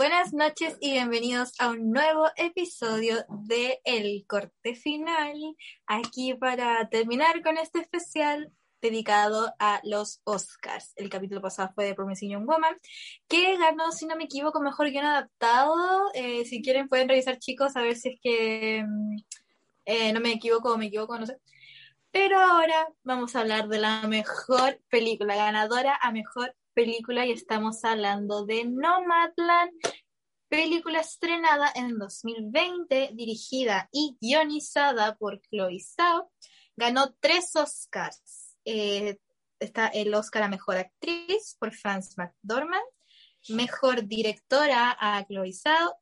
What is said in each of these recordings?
Buenas noches y bienvenidos a un nuevo episodio de El Corte Final. Aquí para terminar con este especial dedicado a los Oscars. El capítulo pasado fue de Promising Young Woman, que ganó, si no me equivoco, mejor guion adaptado. Eh, si quieren pueden revisar, chicos, a ver si es que mm, eh, no me equivoco o me equivoco, no sé. Pero ahora vamos a hablar de la mejor película, ganadora a mejor película, y estamos hablando de Nomadland, película estrenada en 2020, dirigida y guionizada por Chloe Zhao. Ganó tres Oscars. Eh, está el Oscar a Mejor Actriz por Frances McDormand, Mejor Directora a Chloe Zhao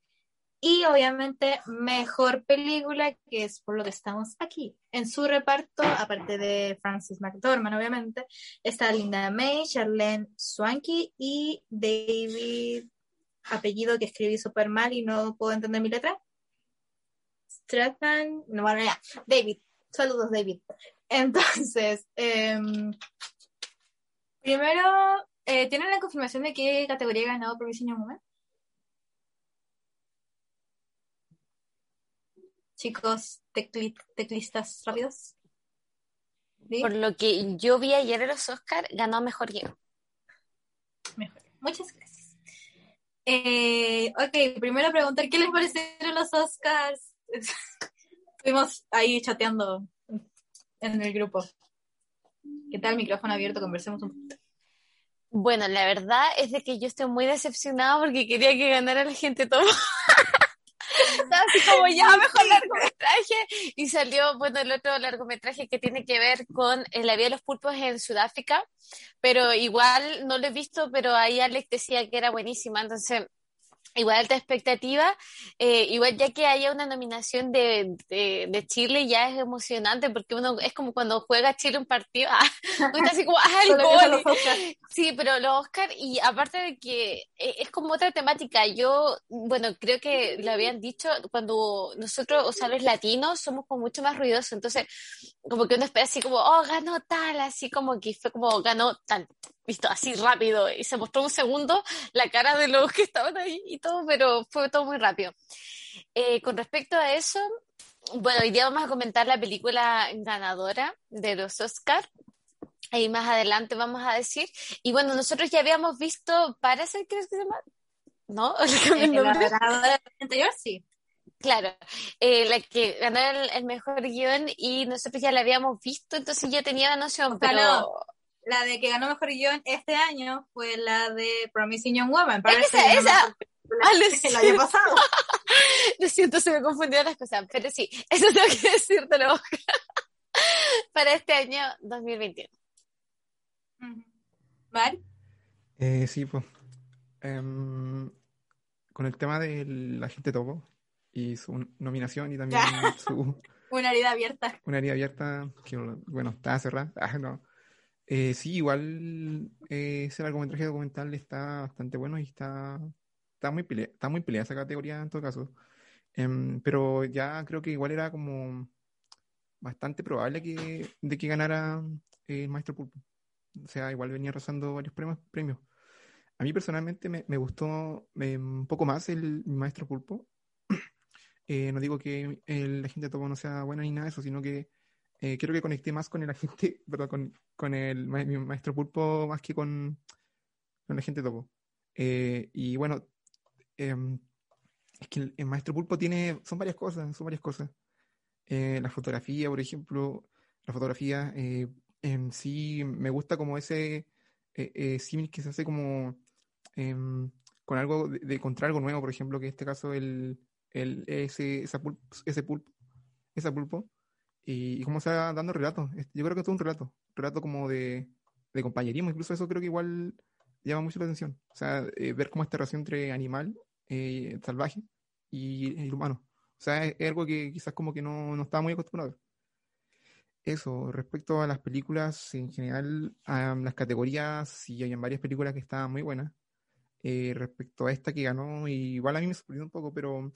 y obviamente mejor película, que es por lo que estamos aquí. En su reparto, aparte de Francis McDormand, obviamente, está Linda May, Charlene Swanky y David, apellido que escribí súper mal y no puedo entender mi letra. Stratman, no, bueno, ya, David, saludos David. Entonces, em, primero, eh, ¿tienen la confirmación de qué categoría ha ganado Provision Woman? chicos teclistas rápidos? Por lo que yo vi ayer en los Oscar, ganó Mejor Guión. Mejor. Muchas gracias. Eh, ok, primero preguntar, ¿qué les parecieron los Oscars? Estuvimos ahí chateando en el grupo. ¿Qué tal? Micrófono abierto, conversemos un poquito. Bueno, la verdad es de que yo estoy muy decepcionada porque quería que ganara la gente todo. como ya mejor largometraje y salió bueno el otro largometraje que tiene que ver con la vida de los pulpos en Sudáfrica pero igual no lo he visto pero ahí Alex decía que era buenísima entonces igual alta expectativa, eh, igual ya que haya una nominación de, de, Chile ya es emocionante porque uno es como cuando juega Chile un partido, ah, así como, ah, el gol. Sí, pero los Oscar y aparte de que eh, es como otra temática, yo, bueno, creo que lo habían dicho, cuando nosotros, o sea, los latinos somos como mucho más ruidosos, entonces como que uno espera así como, oh, ganó tal, así como que fue como ganó tal, visto así rápido y se mostró un segundo la cara de los que estaban ahí y todo, pero fue todo muy rápido. Eh, con respecto a eso, bueno, hoy día vamos a comentar la película ganadora de los Oscar. Ahí más adelante vamos a decir. Y bueno, nosotros ya habíamos visto Parasite, ¿crees que se llama? ¿No? ¿El ganadora anterior? Sí. Claro, eh, la que ganó el, mejor guion y nosotros ya la habíamos visto, entonces yo tenía la noción, pero la de que ganó mejor guion este año fue la de Promising Young Woman. esa, esa. Ah, el año pasado. lo siento, se me confundieron las cosas, pero sí, eso tengo que decírtelo para este año 2021. ¿Vale? Eh, sí, pues. Em, con el tema de la gente topo y su nominación y también su... Una herida abierta. Una herida abierta que, bueno, estaba cerrada. Ah, no. Eh, sí, igual eh, ese largometraje documental está bastante bueno y está, está, muy, pelea, está muy peleada esa categoría en todo caso. Em, pero ya creo que igual era como bastante probable que, de que ganara eh, el Maestro Pulpo. O sea, igual venía rozando varios premios. premios. A mí personalmente me, me gustó un poco más el Maestro Pulpo. no digo que la gente de todo no sea buena ni nada de eso, sino que eh, creo que conecté más con el agente, perdón, con, con el mi maestro pulpo más que con, con la gente topo. Eh, y bueno, em, es que el, maestro pulpo tiene, son varias cosas, son varias cosas. Eh, la fotografía, por ejemplo, la fotografía en sí me gusta como ese símil que se hace como em, con algo de, encontrar algo nuevo, por ejemplo, que en este caso el, el ese, esa ese pulpo, esa pulpo y, cómo se va dando relatos. Yo creo que es un relato, relato como de, de compañerismo, incluso eso creo que igual llama mucho la atención. O sea, eh, ver cómo esta relación entre animal eh, salvaje y el humano. O sea, es, algo que quizás como que no, no estaba muy acostumbrado. Eso, respecto a las películas, en general, a las categorías, sí hay varias películas que estaban muy buenas. Eh, respecto a esta que ganó, igual a mí me sorprendió un poco, pero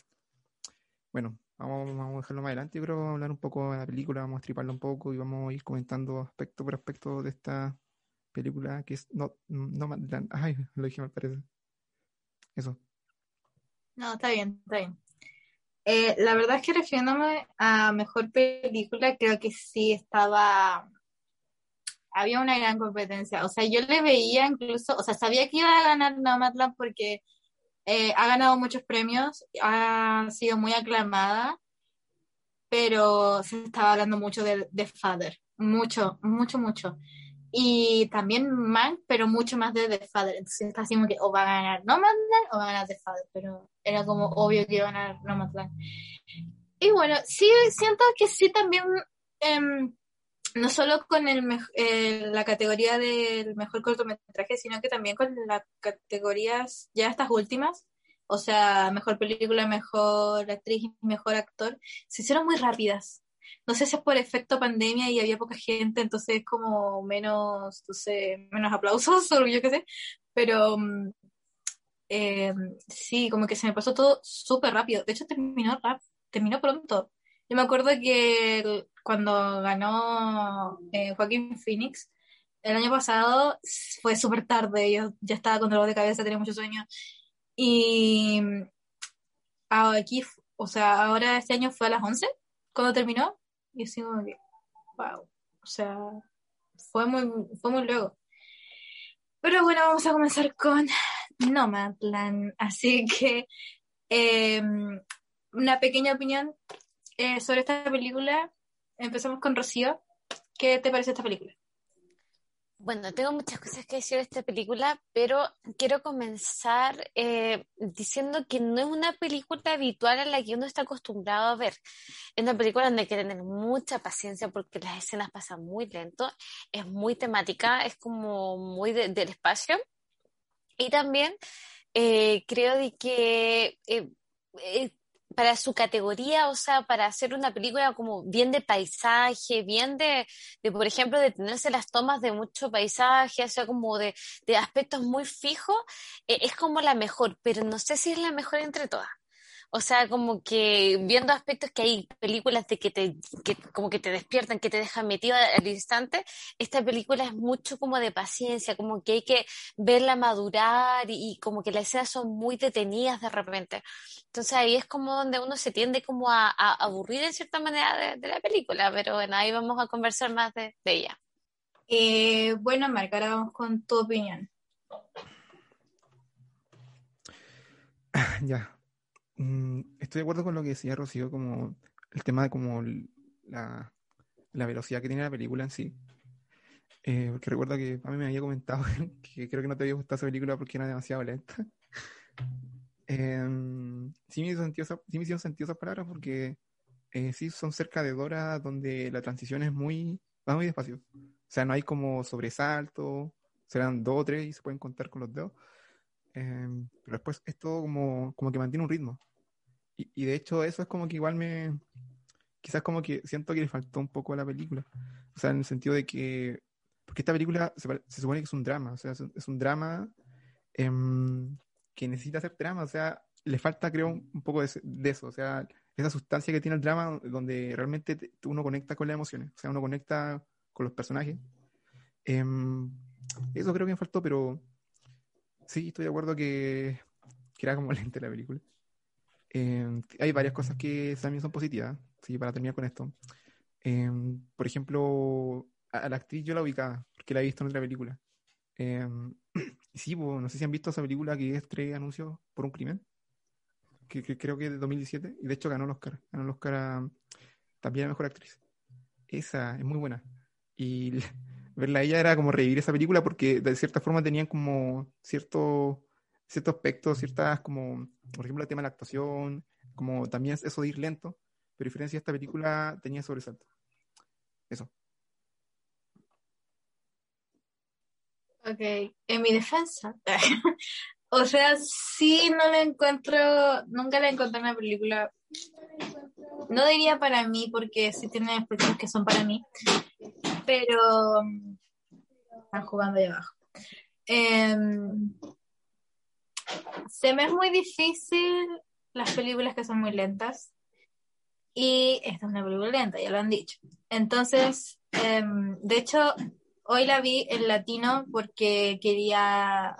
bueno, vamos, a dejarlo más adelante, pero vamos a hablar un poco de la película, vamos a estriparla un poco y vamos a ir comentando aspecto por aspecto de esta película que es No, no Ay, lo dije mal, parece. Eso. No, está bien, está bien. Eh, la verdad es que refiriéndome a mejor película, creo que sí estaba. Había una gran competencia. O sea, yo le veía incluso, o sea, sabía que iba a ganar Nomadland porque eh, ha ganado muchos premios, ha sido muy aclamada, pero se estaba hablando mucho de, de Father. Mucho, mucho, mucho. Y también Mank, pero mucho más de The Father. Entonces está así como que o va a ganar Nomadland o va a ganar The Father, pero era como obvio que iba a ganar Nomadland. Y bueno, sí siento que sí también, em, no solo con el eh, la categoría del mejor cortometraje, sino que también con las categorías ya estas últimas, o sea, mejor película, mejor actriz y mejor actor, se hicieron muy rápidas no sé si es por efecto pandemia y había poca gente, entonces es como menos, entonces, menos aplausos o yo qué sé, pero mm, eh, sí, como que se me pasó todo súper rápido. De hecho, terminó terminó pronto. Yo me acuerdo que cuando ganó eh, Joaquín Phoenix, el año pasado fue súper tarde, yo ya estaba con dolor de cabeza, tenía muchos sueños. Y mm, aquí, o sea, ahora este año fue a las 11 cuando terminó. Y así como que, wow, o sea, fue muy, fue muy luego. Pero bueno, vamos a comenzar con Nomadland. Así que em, una pequeña opinión eh, sobre esta película. Empezamos con Rocío. ¿Qué te parece esta película? Bueno, tengo muchas cosas que decir de esta película, pero quiero comenzar eh, diciendo que no es una película habitual a la que uno está acostumbrado a ver. Es una película donde hay que tener mucha paciencia porque las escenas pasan muy lento, es muy temática, es como muy del espacio. Y también eh, creo de que para su categoría, o sea, para hacer una película como bien de paisaje, bien de, de por ejemplo, de tenerse las tomas de mucho paisaje, o sea, como de, de aspectos muy fijos, eh, es como la mejor, pero no sé si es la mejor entre todas. O sea, como que viendo aspectos que hay películas de que te, que como que te despiertan, que te dejan metido al instante, esta película es mucho como de paciencia, como que hay que verla madurar y, como que las escenas son muy detenidas de repente. Entonces ahí es como donde uno se tiende como a, aburrir en cierta manera de, la película, pero bueno, ahí vamos a conversar más de, ella. Eh, bueno, Marca, ahora vamos con tu opinión. Ya, estoy de acuerdo con lo que decía Rocío, como el tema de como la, velocidad que tiene la película en sí. Eh, porque recuerdo que a mí me había comentado que creo que no te había gustado esa película porque era demasiado lenta. Em, sí, me sentido, sí me hicieron sentido esas palabras porque eh, sí son cerca de Dora donde la transición es muy, va muy despacio. O sea, no hay como sobresalto, serán dos o tres y se pueden contar con los dedos. Em, pero después es todo como, como que mantiene un ritmo. Y, de hecho eso es como que igual me... Quizás como que siento que le faltó un poco a la película. O sea, en el sentido de que... Porque esta película se, se supone que es un drama. O sea, es un, drama em, que necesita ser drama. O sea, le falta creo un, poco de, eso. O sea, esa sustancia que tiene el drama donde realmente uno conecta con las emociones. O sea, uno conecta con los personajes. Em, eso creo que me faltó, pero Sí, estoy de acuerdo que, que era como lente la película. Eh, hay varias cosas que también son positivas, sí, para terminar con esto. Eh, por ejemplo, a, la actriz yo la ubicaba, porque la he visto en otra película. Eh, sí, no sé si han visto esa película que es tres anuncios por un crimen, que, creo que es de 2017, y de hecho ganó el Oscar, ganó el Oscar también a Mejor Actriz. Esa es muy buena. Y verla a ella era como revivir esa película porque de cierta forma tenían como cierto, ciertos aspectos, ciertas como, por ejemplo, el tema de la actuación, como también eso de ir lento, pero a diferencia de esta película tenía sobresalto. Eso. Ok, en mi defensa, O sea, sí, no la encuentro, nunca la encontré en una película. No diría para mí, porque sí tiene aspectos que son para mí, pero mm, están jugando ahí abajo. Em, se me es muy difícil las películas que son muy lentas. Y esta es una película lenta, ya lo han dicho. Entonces, em, de hecho, hoy la vi en latino porque quería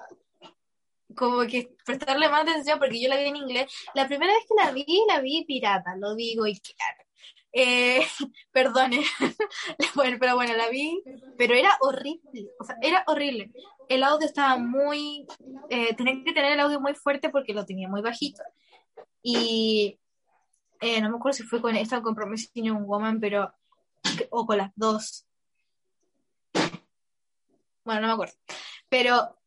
como que prestarle más atención porque yo la vi en inglés. La primera vez que la vi, la vi pirata, lo digo y claro. Eh, perdone, pero bueno, la vi, pero era horrible, o sea, era horrible. El audio estaba muy, eh, tenía que tener el audio muy fuerte porque lo tenía muy bajito. Y eh, no me acuerdo si fue con esta o con Promising Young Woman, pero, o con las dos. Bueno, no me acuerdo. Pero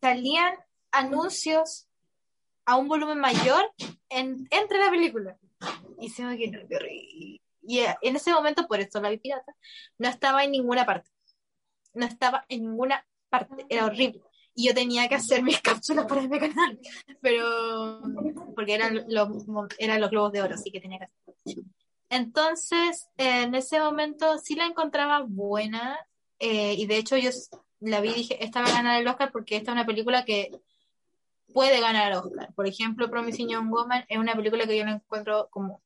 salían anuncios a un volumen mayor en, entre la película. Y se me quedó y, y en ese momento, por eso la vi pirata, no estaba en ninguna parte. No estaba en ninguna parte. Era horrible. Y yo tenía que hacer mis cápsulas para mi canal. Pero, porque eran los, eran los globos de oro, así que tenía que hacer. Entonces, en ese momento sí la encontraba buena. Eh, y de hecho, yo la vi y dije, esta va a ganar el Oscar porque esta es una película que puede ganar el Oscar. Por ejemplo, Promising Young Woman es una película que yo la encuentro como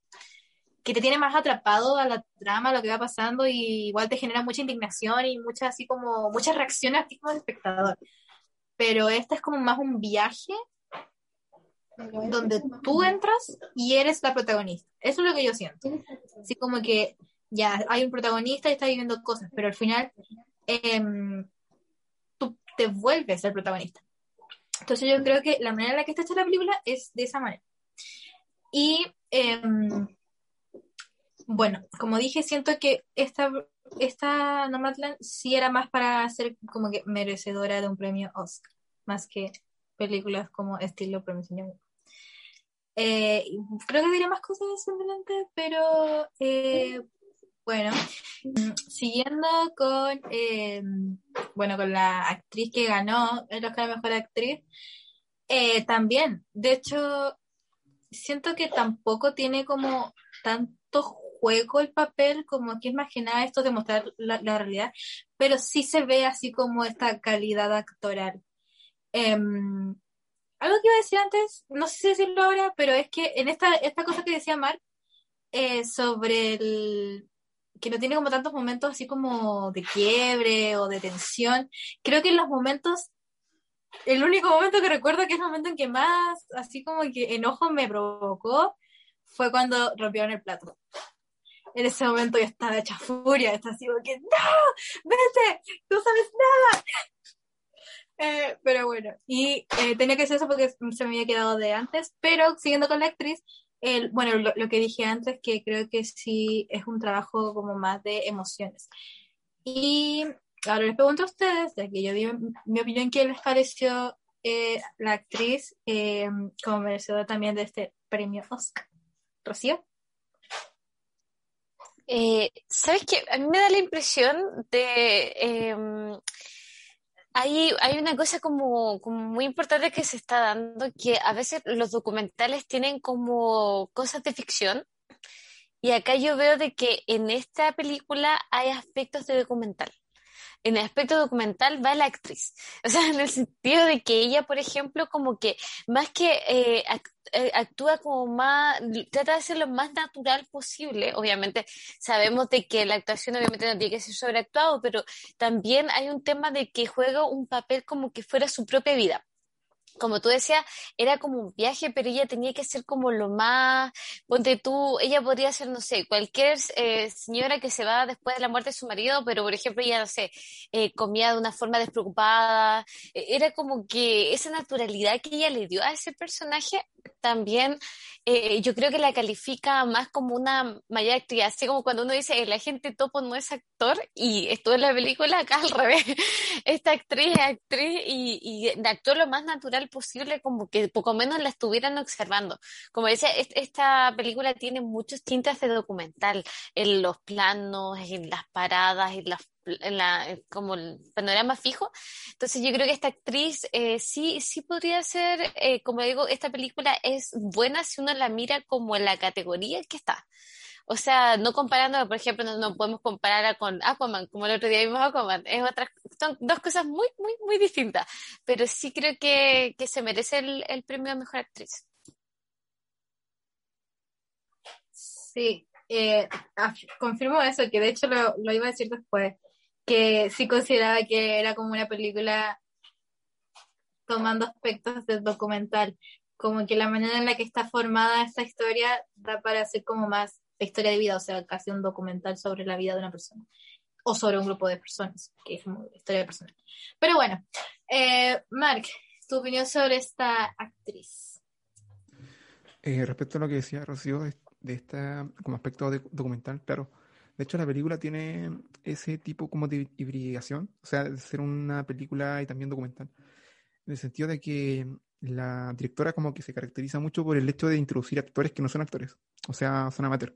que te tiene más atrapado a la trama, a lo que va pasando, y igual te genera mucha indignación y mucha así como, muchas reacciones a ti como espectador. Pero esta es como más un viaje donde tú entras y eres la protagonista. Eso es lo que yo siento. Así como que ya hay un protagonista y está viviendo cosas, pero al final em, tú te vuelves el protagonista. Entonces yo creo que la manera en la que está hecha la película es de esa manera. Y em, bueno, como dije, siento que esta, esta Nomadland sí era más para ser como que merecedora de un premio Oscar, más que películas como estilo Señor. Eh, creo que diré más cosas en adelante, pero eh, bueno, siguiendo con eh, bueno con la actriz que ganó el Oscar de Mejor Actriz, también, de hecho, siento que tampoco tiene como tanto juego el papel, como que es más que nada esto de mostrar la, realidad, pero sí se ve así como esta calidad actoral. Em, algo que iba a decir antes, no sé si decirlo ahora, pero es que en esta, esta cosa que decía Mark eh, sobre el que no tiene como tantos momentos así como de quiebre o de tensión, creo que en los momentos, el único momento que recuerdo que es el momento en que más así como que enojo me provocó fue cuando rompieron el plato en ese momento yo estaba hecha furia, estaba así como que, ¡No! ¡Vete! ¡No sabes nada! Eh, pero bueno, y eh, tenía que ser eso porque se me había quedado de antes, pero siguiendo con la actriz, el, bueno, lo, que dije antes, que creo que sí es un trabajo como más de emociones. Y ahora les pregunto a ustedes, ya que yo di mi opinión, ¿qué les pareció eh, la actriz como merecedora también de este premio Oscar? ¿Rocío? Eh, ¿Sabes qué? A mí me da la impresión de... Em, hay, hay una cosa como, muy importante que se está dando, que a veces los documentales tienen como cosas de ficción, y acá yo veo de que en esta película hay aspectos de documental en el aspecto documental va la actriz. O sea, en el sentido de que ella, por ejemplo, como que más que eh, eh, actúa como más, trata de ser lo más natural posible. Obviamente sabemos de que la actuación obviamente no tiene que ser sobreactuado, pero también hay un tema de que juega un papel como que fuera su propia vida como tú decías, era como un viaje, pero ella tenía que ser como lo más, ponte tú, ella podría ser, no sé, cualquier eh, señora que se va después de la muerte de su marido, pero por ejemplo ella, no sé, eh, comía de una forma despreocupada, e, era como que esa naturalidad que ella le dio a ese personaje también eh, yo creo que la califica más como una mayor actriz, así como cuando uno dice el agente topo no es actor y estuvo en la película, acá al revés, esta actriz es actriz y, y actuó lo más natural posible, como que poco menos la estuvieran observando. Como decía, esta película tiene muchos tintes de documental, en los planos, en las paradas, en las en la, como el panorama fijo. Entonces yo creo que esta actriz eh, sí, sí podría ser, eh, como digo, esta película es buena si uno la mira como en la categoría que está. O sea, no comparando, por ejemplo, no, podemos compararla con Aquaman, como el otro día vimos Aquaman. Es otra, son dos cosas muy, muy, muy distintas. Pero sí creo que, que se merece el, el premio a Mejor Actriz. Sí, eh, confirmo eso, que de hecho lo, lo, iba a decir después, que sí consideraba que era como una película tomando aspectos del documental, como que la manera en la que está formada esta historia da para hacer como más historia de vida, o sea, casi un documental sobre la vida de una persona, o sobre un grupo de personas, que es como historia de personas. Pero bueno, eh, Mark, tu opinión sobre esta actriz. Eh, respecto a lo que decía Rocío, de esta como aspecto de, documental, claro. De hecho, la película tiene ese tipo como de hibridación, o sea, de ser una película y también documental, en el sentido de que la directora como que se caracteriza mucho por el hecho de introducir actores que no son actores, o sea, son amateurs,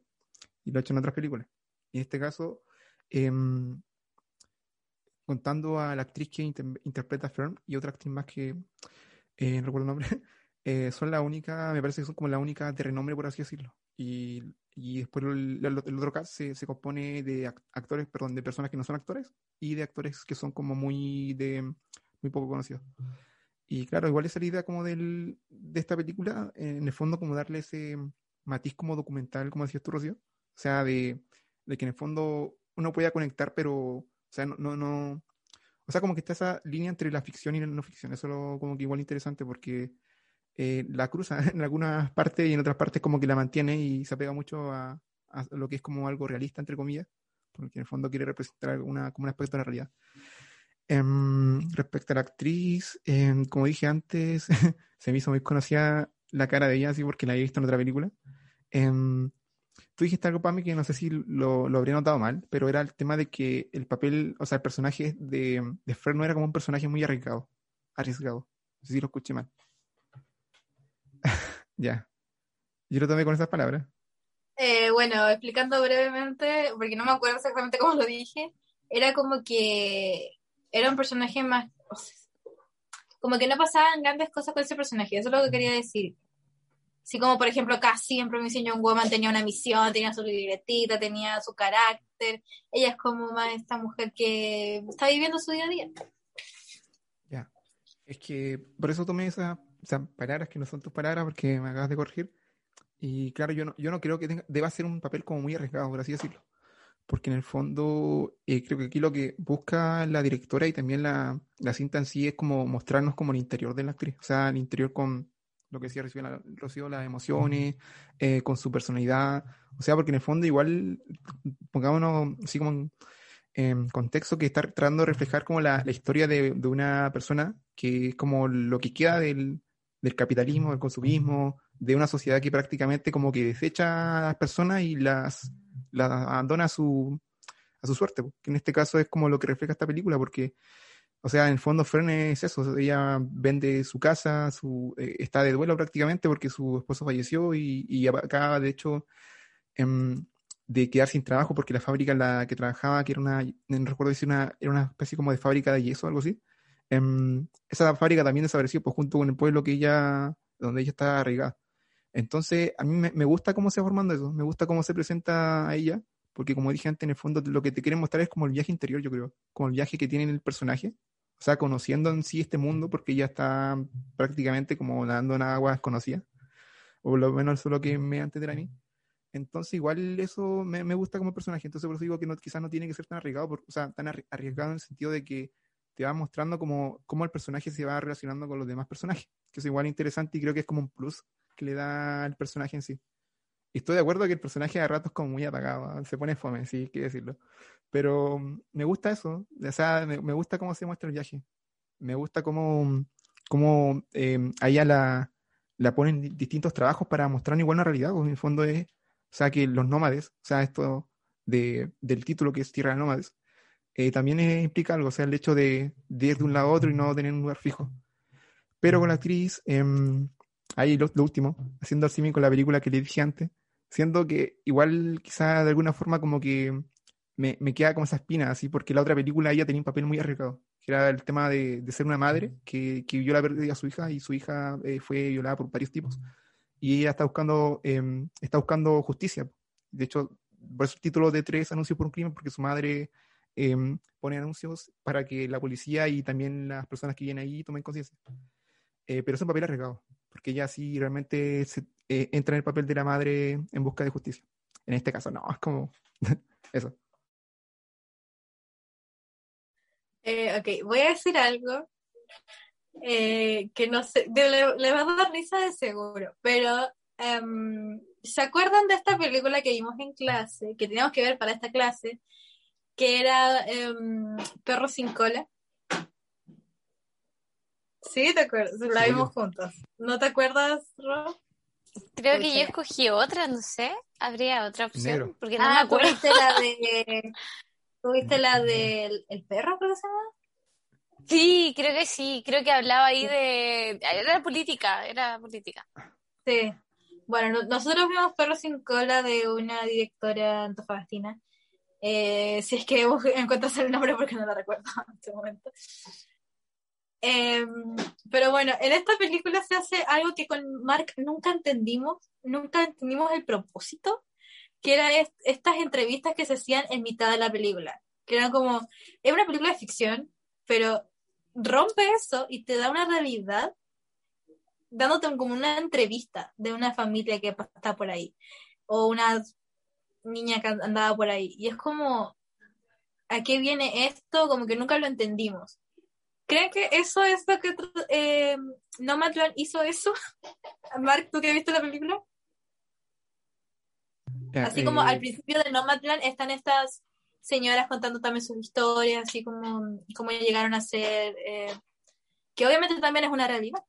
y lo ha hecho en otras películas. Y en este caso, em, contando a la actriz que interpreta a y otra actriz más que eh, no recuerdo el nombre, eh, son la única, me parece que son como la única de renombre, por así decirlo. Y, y después el, otro caso se, se, compone de actores, perdón, de personas que no son actores y de actores que son como muy de muy poco conocidos. Y claro, igual esa idea como del, de esta película, en el fondo como darle ese matiz como documental, como decías tú, Rocío. O sea, de, de que en el fondo uno pueda conectar, pero, o sea, no, no, no, o sea, como que está esa línea entre la ficción y la no ficción. Eso es como que igual interesante porque eh, la cruza en algunas partes y en otras partes como que la mantiene y se apega mucho a, lo que es como algo realista, entre comillas, porque en el fondo quiere representar una, como un aspecto de la realidad. Em, respecto a la actriz, em, como dije antes, se me hizo muy conocida la cara de ella, así porque la había visto en otra película. Em, tú dijiste algo para mí que no sé si lo, lo, habría notado mal, pero era el tema de que el papel, o sea, el personaje de, de Fred no era como un personaje muy arriesgado. Arriesgado. No sé si lo escuché mal. Ya. Yo lo tomé con esas palabras. Eh, bueno, explicando brevemente, porque no me acuerdo exactamente cómo lo dije, era como que era un personaje más... como que no pasaban grandes cosas con ese personaje, eso es lo que quería decir. Así como, por ejemplo, casi siempre mi un Woman tenía una misión, tenía su libretita, tenía su carácter. Ella es como más esta mujer que está viviendo su día a día. Ya. Es que por eso tomé esa o sea, palabras que no son tus palabras porque me acabas de corregir. Y claro, yo no, yo no creo que tenga, deba ser un papel como muy arriesgado, por así decirlo. Porque en el fondo, eh, creo que aquí lo que busca la directora y también la, la, cinta en sí es como mostrarnos como el interior de la actriz. O sea, el interior con lo que decía Rocío, las emociones, eh, con su personalidad. O sea, porque en el fondo igual, pongámonos así como en, en contexto, que está tratando de reflejar como la, la historia de, de, una persona que es como lo que queda del, del capitalismo, del consumismo, de una sociedad que prácticamente como que desecha a las personas y las, las abandona a su, a su suerte, que en este caso es como lo que refleja esta película, porque, o sea, en el fondo Fern es eso, ella vende su casa, su, eh, está de duelo prácticamente porque su esposo falleció y, y acaba, de hecho, em, de quedar sin trabajo porque la fábrica en la que trabajaba, que era una, no recuerdo decir, una, era una especie como de fábrica de yeso o algo así, Em, esa fábrica también desapareció pues, junto con el pueblo que ella, donde ella está arraigada. Entonces, a mí me, gusta cómo se va formando eso, me gusta cómo se presenta a ella, porque como dije antes, en el fondo lo que te quieren mostrar es como el viaje interior, yo creo, como el viaje que tiene el personaje, o sea, conociendo en sí este mundo, porque ella está prácticamente como nadando en agua desconocida, o lo menos eso es lo que me antes de mí. Entonces, igual eso me, me, gusta como personaje, entonces por eso digo que no, quizás no tiene que ser tan arriesgado, o sea, tan arriesgado en el sentido de que te va mostrando cómo, cómo el personaje se va relacionando con los demás personajes, que es igual interesante y creo que es como un plus que le da al personaje en sí. Estoy de acuerdo que el personaje de rato es como muy apagado, ¿ah? se pone fome, sí, que decirlo. Pero mm, me gusta eso, o sea, me, gusta cómo se muestra el viaje. Me gusta cómo, cómo eh, a ella la, la ponen distintos trabajos para mostrar igual una realidad, porque en el fondo es, o sea, que los nómades, o sea, esto de, del título que es Tierra de Nómades, eh, también implica algo, o sea, el hecho de, ir de un lado a otro y no tener un lugar fijo. Pero con la actriz, em, ahí lo, último, haciendo así con la película que le dije antes, siendo que igual quizá de alguna forma como que me, me queda como esa espina, así, porque la otra película ella tenía un papel muy arriesgado, que era el tema de, de ser una madre que, que vio la pérdida a su hija y su hija eh, fue violada por varios tipos. Y ella está buscando, em, está buscando justicia. De hecho, por eso el título de Tres anuncios por un crimen, porque su madre em, pone anuncios para que la policía y también las personas que vienen ahí tomen conciencia. Eh, pero es un papel arriesgado, porque ella sí realmente se, eh, entra en el papel de la madre en busca de justicia. En este caso, no, es como eso. Eh, ok, voy a decir algo eh, que no sé, de- le, le va a dar risa de seguro, pero em, ¿se acuerdan de esta película que vimos en clase, que teníamos que ver para esta clase, que era em, Perro sin cola? Sí, te acuerdas, la Sí. vimos juntos. ¿No te acuerdas, Ro? Creo que yo escogí otra, no sé. Habría otra opción, Negro. porque no me Ah, acuerdo. tuviste la de... ¿Tuviste la del el perro, creo que se llama? Sí, creo que sí. Creo que hablaba ahí de... Era política, era política. Sí. Bueno, no- nosotros vimos Perro sin cola de una directora antofagastina. Eh, si es que bus- encuentras el nombre porque no lo recuerdo en este momento. Em, pero bueno, en esta película se hace algo que con Mark nunca entendimos, nunca entendimos el propósito, que eran est- estas entrevistas que se hacían en mitad de la película, que eran como, es una película de ficción, pero rompe eso y te da una realidad dándote como una entrevista de una familia que está por ahí, o una niña que andaba por ahí, y es como, ¿a qué viene esto? Como que nunca lo entendimos. ¿Creen que eso es lo que eh, Nomadland hizo eso? Mark, ¿tú que viste la película? Así como eh, al principio de Nomadland están estas señoras contando también sus historias, así como cómo llegaron a ser, eh, que obviamente también es una realidad.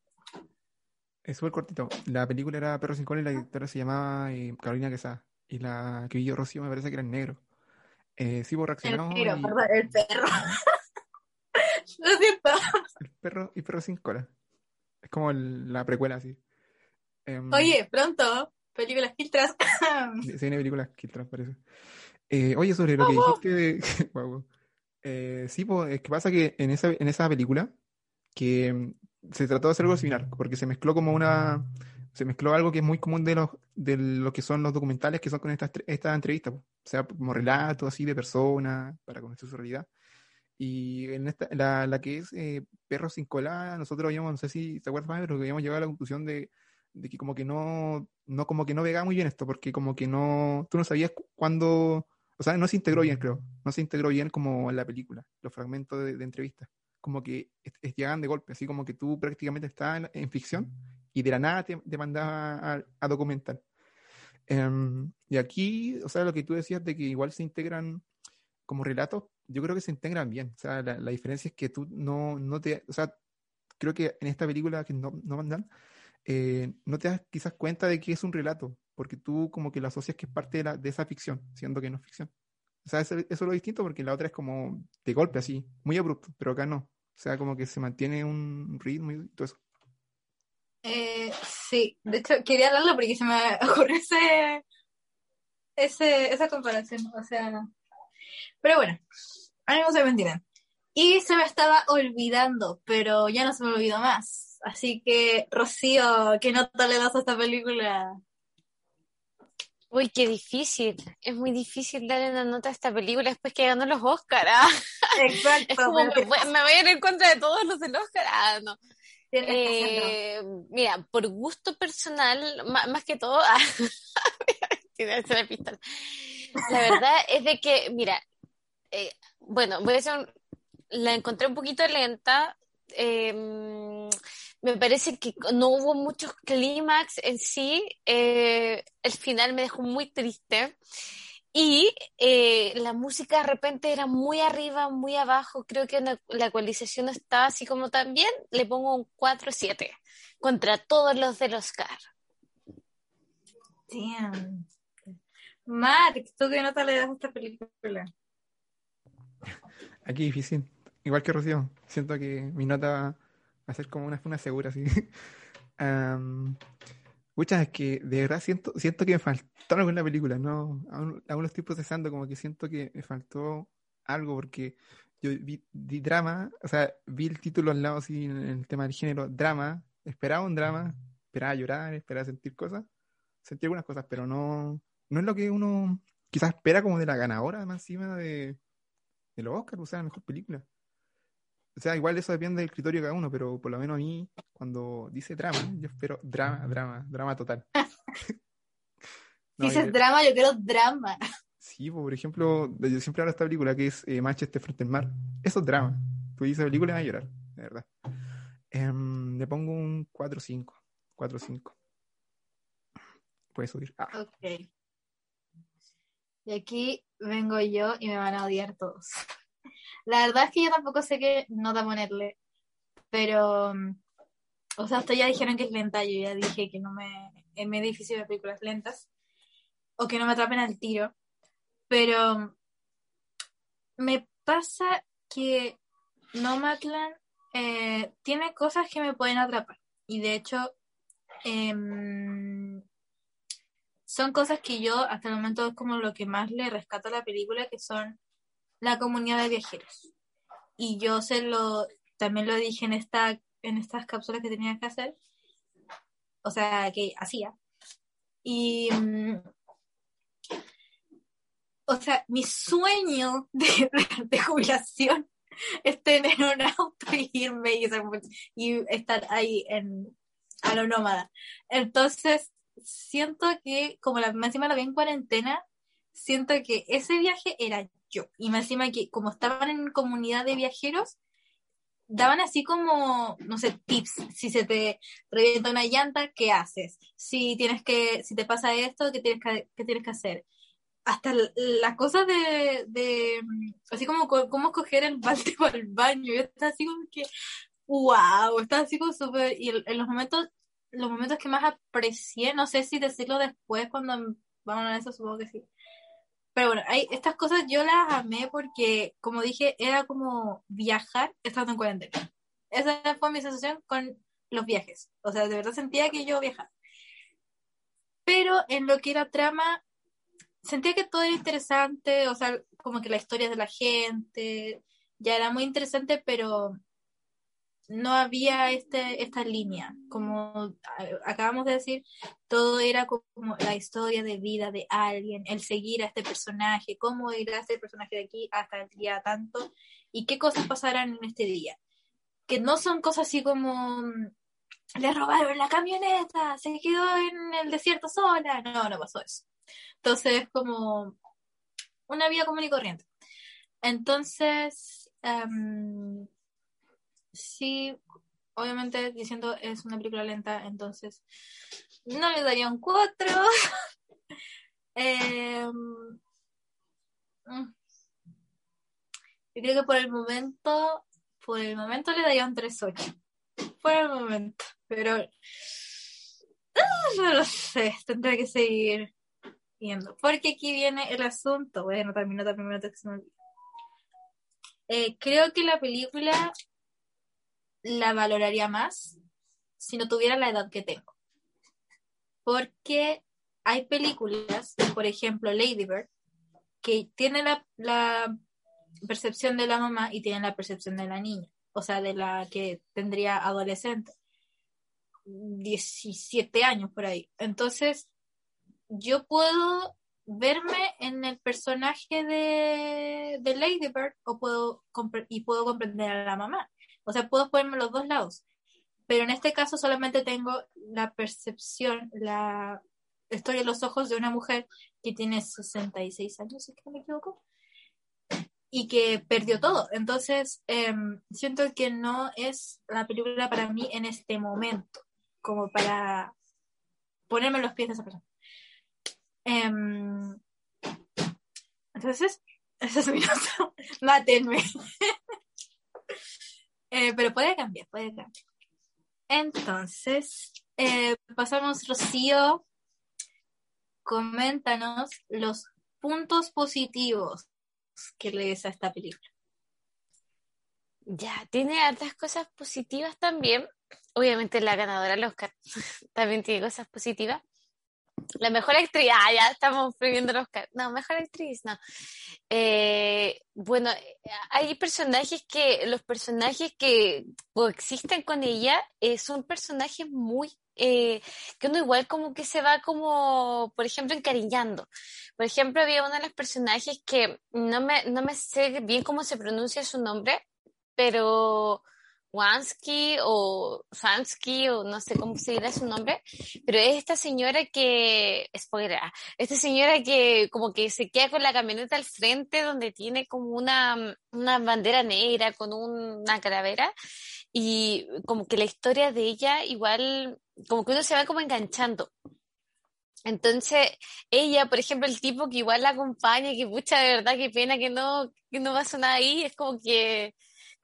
Es súper cortito. La película era Perro sin cola y la directora se llamaba eh, Carolina Quesada. Y la que vio Rocío me parece que era en negro. Eh, sí, pues El reaccionamos perro, y- perdón, el perro. Lo siento. el perro y Perro sin cola. Es como el- la precuela, así. Em, Oye, pronto, películas filtras. Se viene películas que parece. Eh, oye, sobre lo que dijiste. Guau, guau. Eh, sí, pues, es que pasa que en esa, en esa película que mm, se trató de hacer algo similar, porque se mezcló como una. Se mezcló algo que es muy común de los de lo que son los documentales que son con estas estas entrevistas, o sea, como relatos así de personas para conocer su realidad. Y en esta, la, la que es eh, Perros sin cola, nosotros habíamos, no sé si te acuerdas más, pero que habíamos llegado a la conclusión de, de que como que no, no, como que no pegaba muy bien esto, porque como que no, tú no sabías cu- cuándo, o sea, no se integró bien, creo, no se integró bien como en la película, los fragmentos de, de entrevistas, como que es- es- llegaban de golpe, así como que tú prácticamente estabas en, en ficción y de la nada te, te mandaba a, documental. Em, y aquí, o sea, lo que tú decías de que igual se integran como relatos, yo creo que se integran bien. O sea, la, la diferencia es que tú no, no te, o sea, creo que en esta película que no, no mandan, eh, no te das quizás cuenta de que es un relato, porque tú como que lo asocias que es parte de, la, de esa ficción, siendo que no es ficción. O sea, eso, eso es lo distinto porque la otra es como de golpe, así, muy abrupto, pero acá no. O sea, como que se mantiene un ritmo y todo eso. Eh, sí, de hecho quería hablarlo porque se me ocurrió ese, ese, esa comparación. O sea, pero bueno, ánimo se me entienden. Y se me estaba olvidando, pero ya no se me olvidó más. Así que, Rocío, ¿qué nota le das a esta película? Uy, qué difícil. Es muy difícil darle una nota a esta película después que ganó los Oscar. ah. Exacto. Es como, me voy, me voy a ir en contra de todos los del Oscar. Ah, no. Eh, mira, por gusto personal, más, que todo, ah, la verdad es de que, mira, eh, bueno, voy a hacer un- la encontré un poquito lenta. eh, me parece que no hubo muchos clímax en sí. eh, el final me dejó muy triste. Y eh, la música de repente era muy arriba, muy abajo. Creo que una- la ecualización está así como también. Le pongo un 4-7 contra todos los del Oscar. Damn. Mark, ¿tú qué nota le das a esta película? Aquí difícil. Igual que Rocío. Siento que mi nota va a ser como una, una segura, así. Muchas es que de verdad siento, siento que me faltó algo en la película, ¿no? Aún, aún lo estoy procesando, como que siento que me faltó algo, porque yo vi, vi drama, o sea, vi el título al lado así en el tema del género, drama, esperaba un drama, esperaba llorar, esperaba sentir cosas, sentí algunas cosas, pero no, no es lo que uno quizás espera como de la ganadora, más encima de, de los Oscars, o sea, la mejor película. O sea, igual eso depende del criterio de cada uno, pero por lo menos a mí, cuando dice drama, yo espero drama, drama, drama total. No, Dices drama, yo quiero drama. Sí, po, por ejemplo, yo siempre hablo de esta película que es eh, Manchester frente al mar. Eso es drama. Tú dices película y vas a llorar, de verdad. Em, le pongo un 4-5. 4-5. Puede subir. Ah, Ok. Y aquí vengo yo y me van a odiar todos. La verdad es que yo tampoco sé qué nota ponerle, pero, mm, o sea, ustedes ya dijeron que es lenta, yo ya dije que no me, es muy difícil ver películas lentas, o que no me atrapen al tiro, pero mm, me pasa que Nomadland eh, tiene cosas que me pueden atrapar, y de hecho, em, son cosas que yo hasta el momento es como lo que más le rescato a la película, que son la comunidad de viajeros. Y yo se lo, también lo dije en esta, en estas cápsulas que tenía que hacer, o sea, que hacía. Y, mm, o sea, mi sueño de, jubilación es tener un auto y irme y, estar ahí en, a lo nómada. Entonces, siento que, como la, encima la vi en cuarentena, siento que ese viaje era yo. Y más encima que, como estaban en comunidad de viajeros, daban así como, no sé, tips. Si se te revienta una llanta, ¿qué haces? Si tienes que, si te pasa esto, ¿qué tienes que, qué tienes que hacer? Hasta las cosas de, de, así como co- cómo coger el balde para el baño. Yo estaba así como que, wow, estaba así como súper, y en los momentos, los momentos que más aprecié, no sé si decirlo después cuando vamos a eso, supongo que sí. Pero bueno, hay, estas cosas yo las amé porque, como dije, era como viajar estando en cuarentena. Esa fue mi sensación con los viajes. O sea, de verdad sentía que yo viajaba. Pero en lo que era trama, sentía que todo era interesante, o sea, como que la historia de la gente, ya era muy interesante, pero no había este, esta línea. Como acabamos de decir, todo era como la historia de vida de alguien, el seguir a este personaje, cómo irá este personaje de aquí hasta el día tanto y qué cosas pasarán en este día. Que no son cosas así como mm, le robaron la camioneta, se quedó en el desierto sola. No, no pasó eso. Entonces es como una vida común y corriente. Entonces, em, sí, obviamente diciendo es una película lenta, entonces no le daría un 4. Em, mm, yo creo que por el momento, por el momento le daría un 3.8. Por el momento, pero ah, no lo sé, tendré que seguir viendo. Porque aquí viene el asunto. Bueno, también me olvide. Eh, creo que la película la valoraría más si no tuviera la edad que tengo. Porque hay películas, por ejemplo, Lady Bird, que tienen la, percepción de la mamá y tienen la percepción de la niña, o sea, de la que tendría adolescente, 17 años por ahí. Entonces, yo puedo verme en el personaje de, de Lady Bird o puedo y puedo comprender a la mamá. O sea, puedo ponerme los dos lados. Pero en este caso solamente tengo la percepción, la estoy en los ojos de una mujer que tiene 66 años, si es que no me equivoco, y que perdió todo. Entonces, em, siento que no es la película para mí en este momento, como para ponerme los pies de esa persona. Em, entonces, esa es mi nota. Mátenme. Eh, pero puede cambiar, puede cambiar. Entonces, eh, pasamos, Rocío. Coméntanos los puntos positivos que le des a esta película. Ya, tiene hartas cosas positivas también. obviamente la ganadora del Oscar también tiene cosas positivas. La mejor actriz, ah, ya estamos prohibiendo el Oscar. No, mejor actriz, no. Eh, bueno, hay personajes que, los personajes que coexisten con ella eh, son personajes muy eh, que uno igual como que se va como, por ejemplo, encariñando. Por ejemplo, había uno de los personajes que no me, no me sé bien cómo se pronuncia su nombre, pero Wansky o Fansky o no sé cómo se dirá su nombre, pero es esta señora que, spoiler, ah, esta señora que como que se queda con la camioneta al frente donde tiene como una, una bandera negra con una calavera y como que la historia de ella igual, como que uno se va como enganchando. Entonces, ella, por ejemplo, el tipo que igual la acompaña, que pucha, de verdad, qué pena que no, que no pasa nada ahí, es como que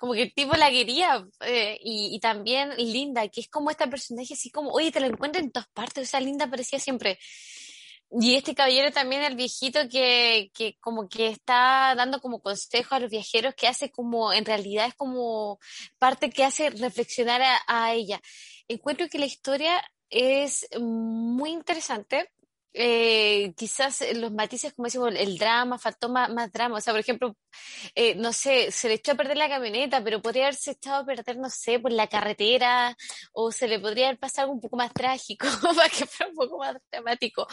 como que el tipo la quería eh, y, también Linda, que es como esta personaje así como, oye, te lo encuentro en todas partes, o sea, Linda parecía siempre. Y este caballero también, el viejito que, que como que está dando como consejo a los viajeros, que hace como, en realidad es como parte que hace reflexionar a, a ella. Encuentro que la historia es muy interesante eh, quizás los matices, como decimos, el drama, faltó más, drama. O sea, por ejemplo, eh, no sé, se le echó a perder la camioneta, pero podría haberse echado a perder, no sé, por la carretera, o se le podría haber pasado algo un poco más trágico, para que fuera un poco más dramático.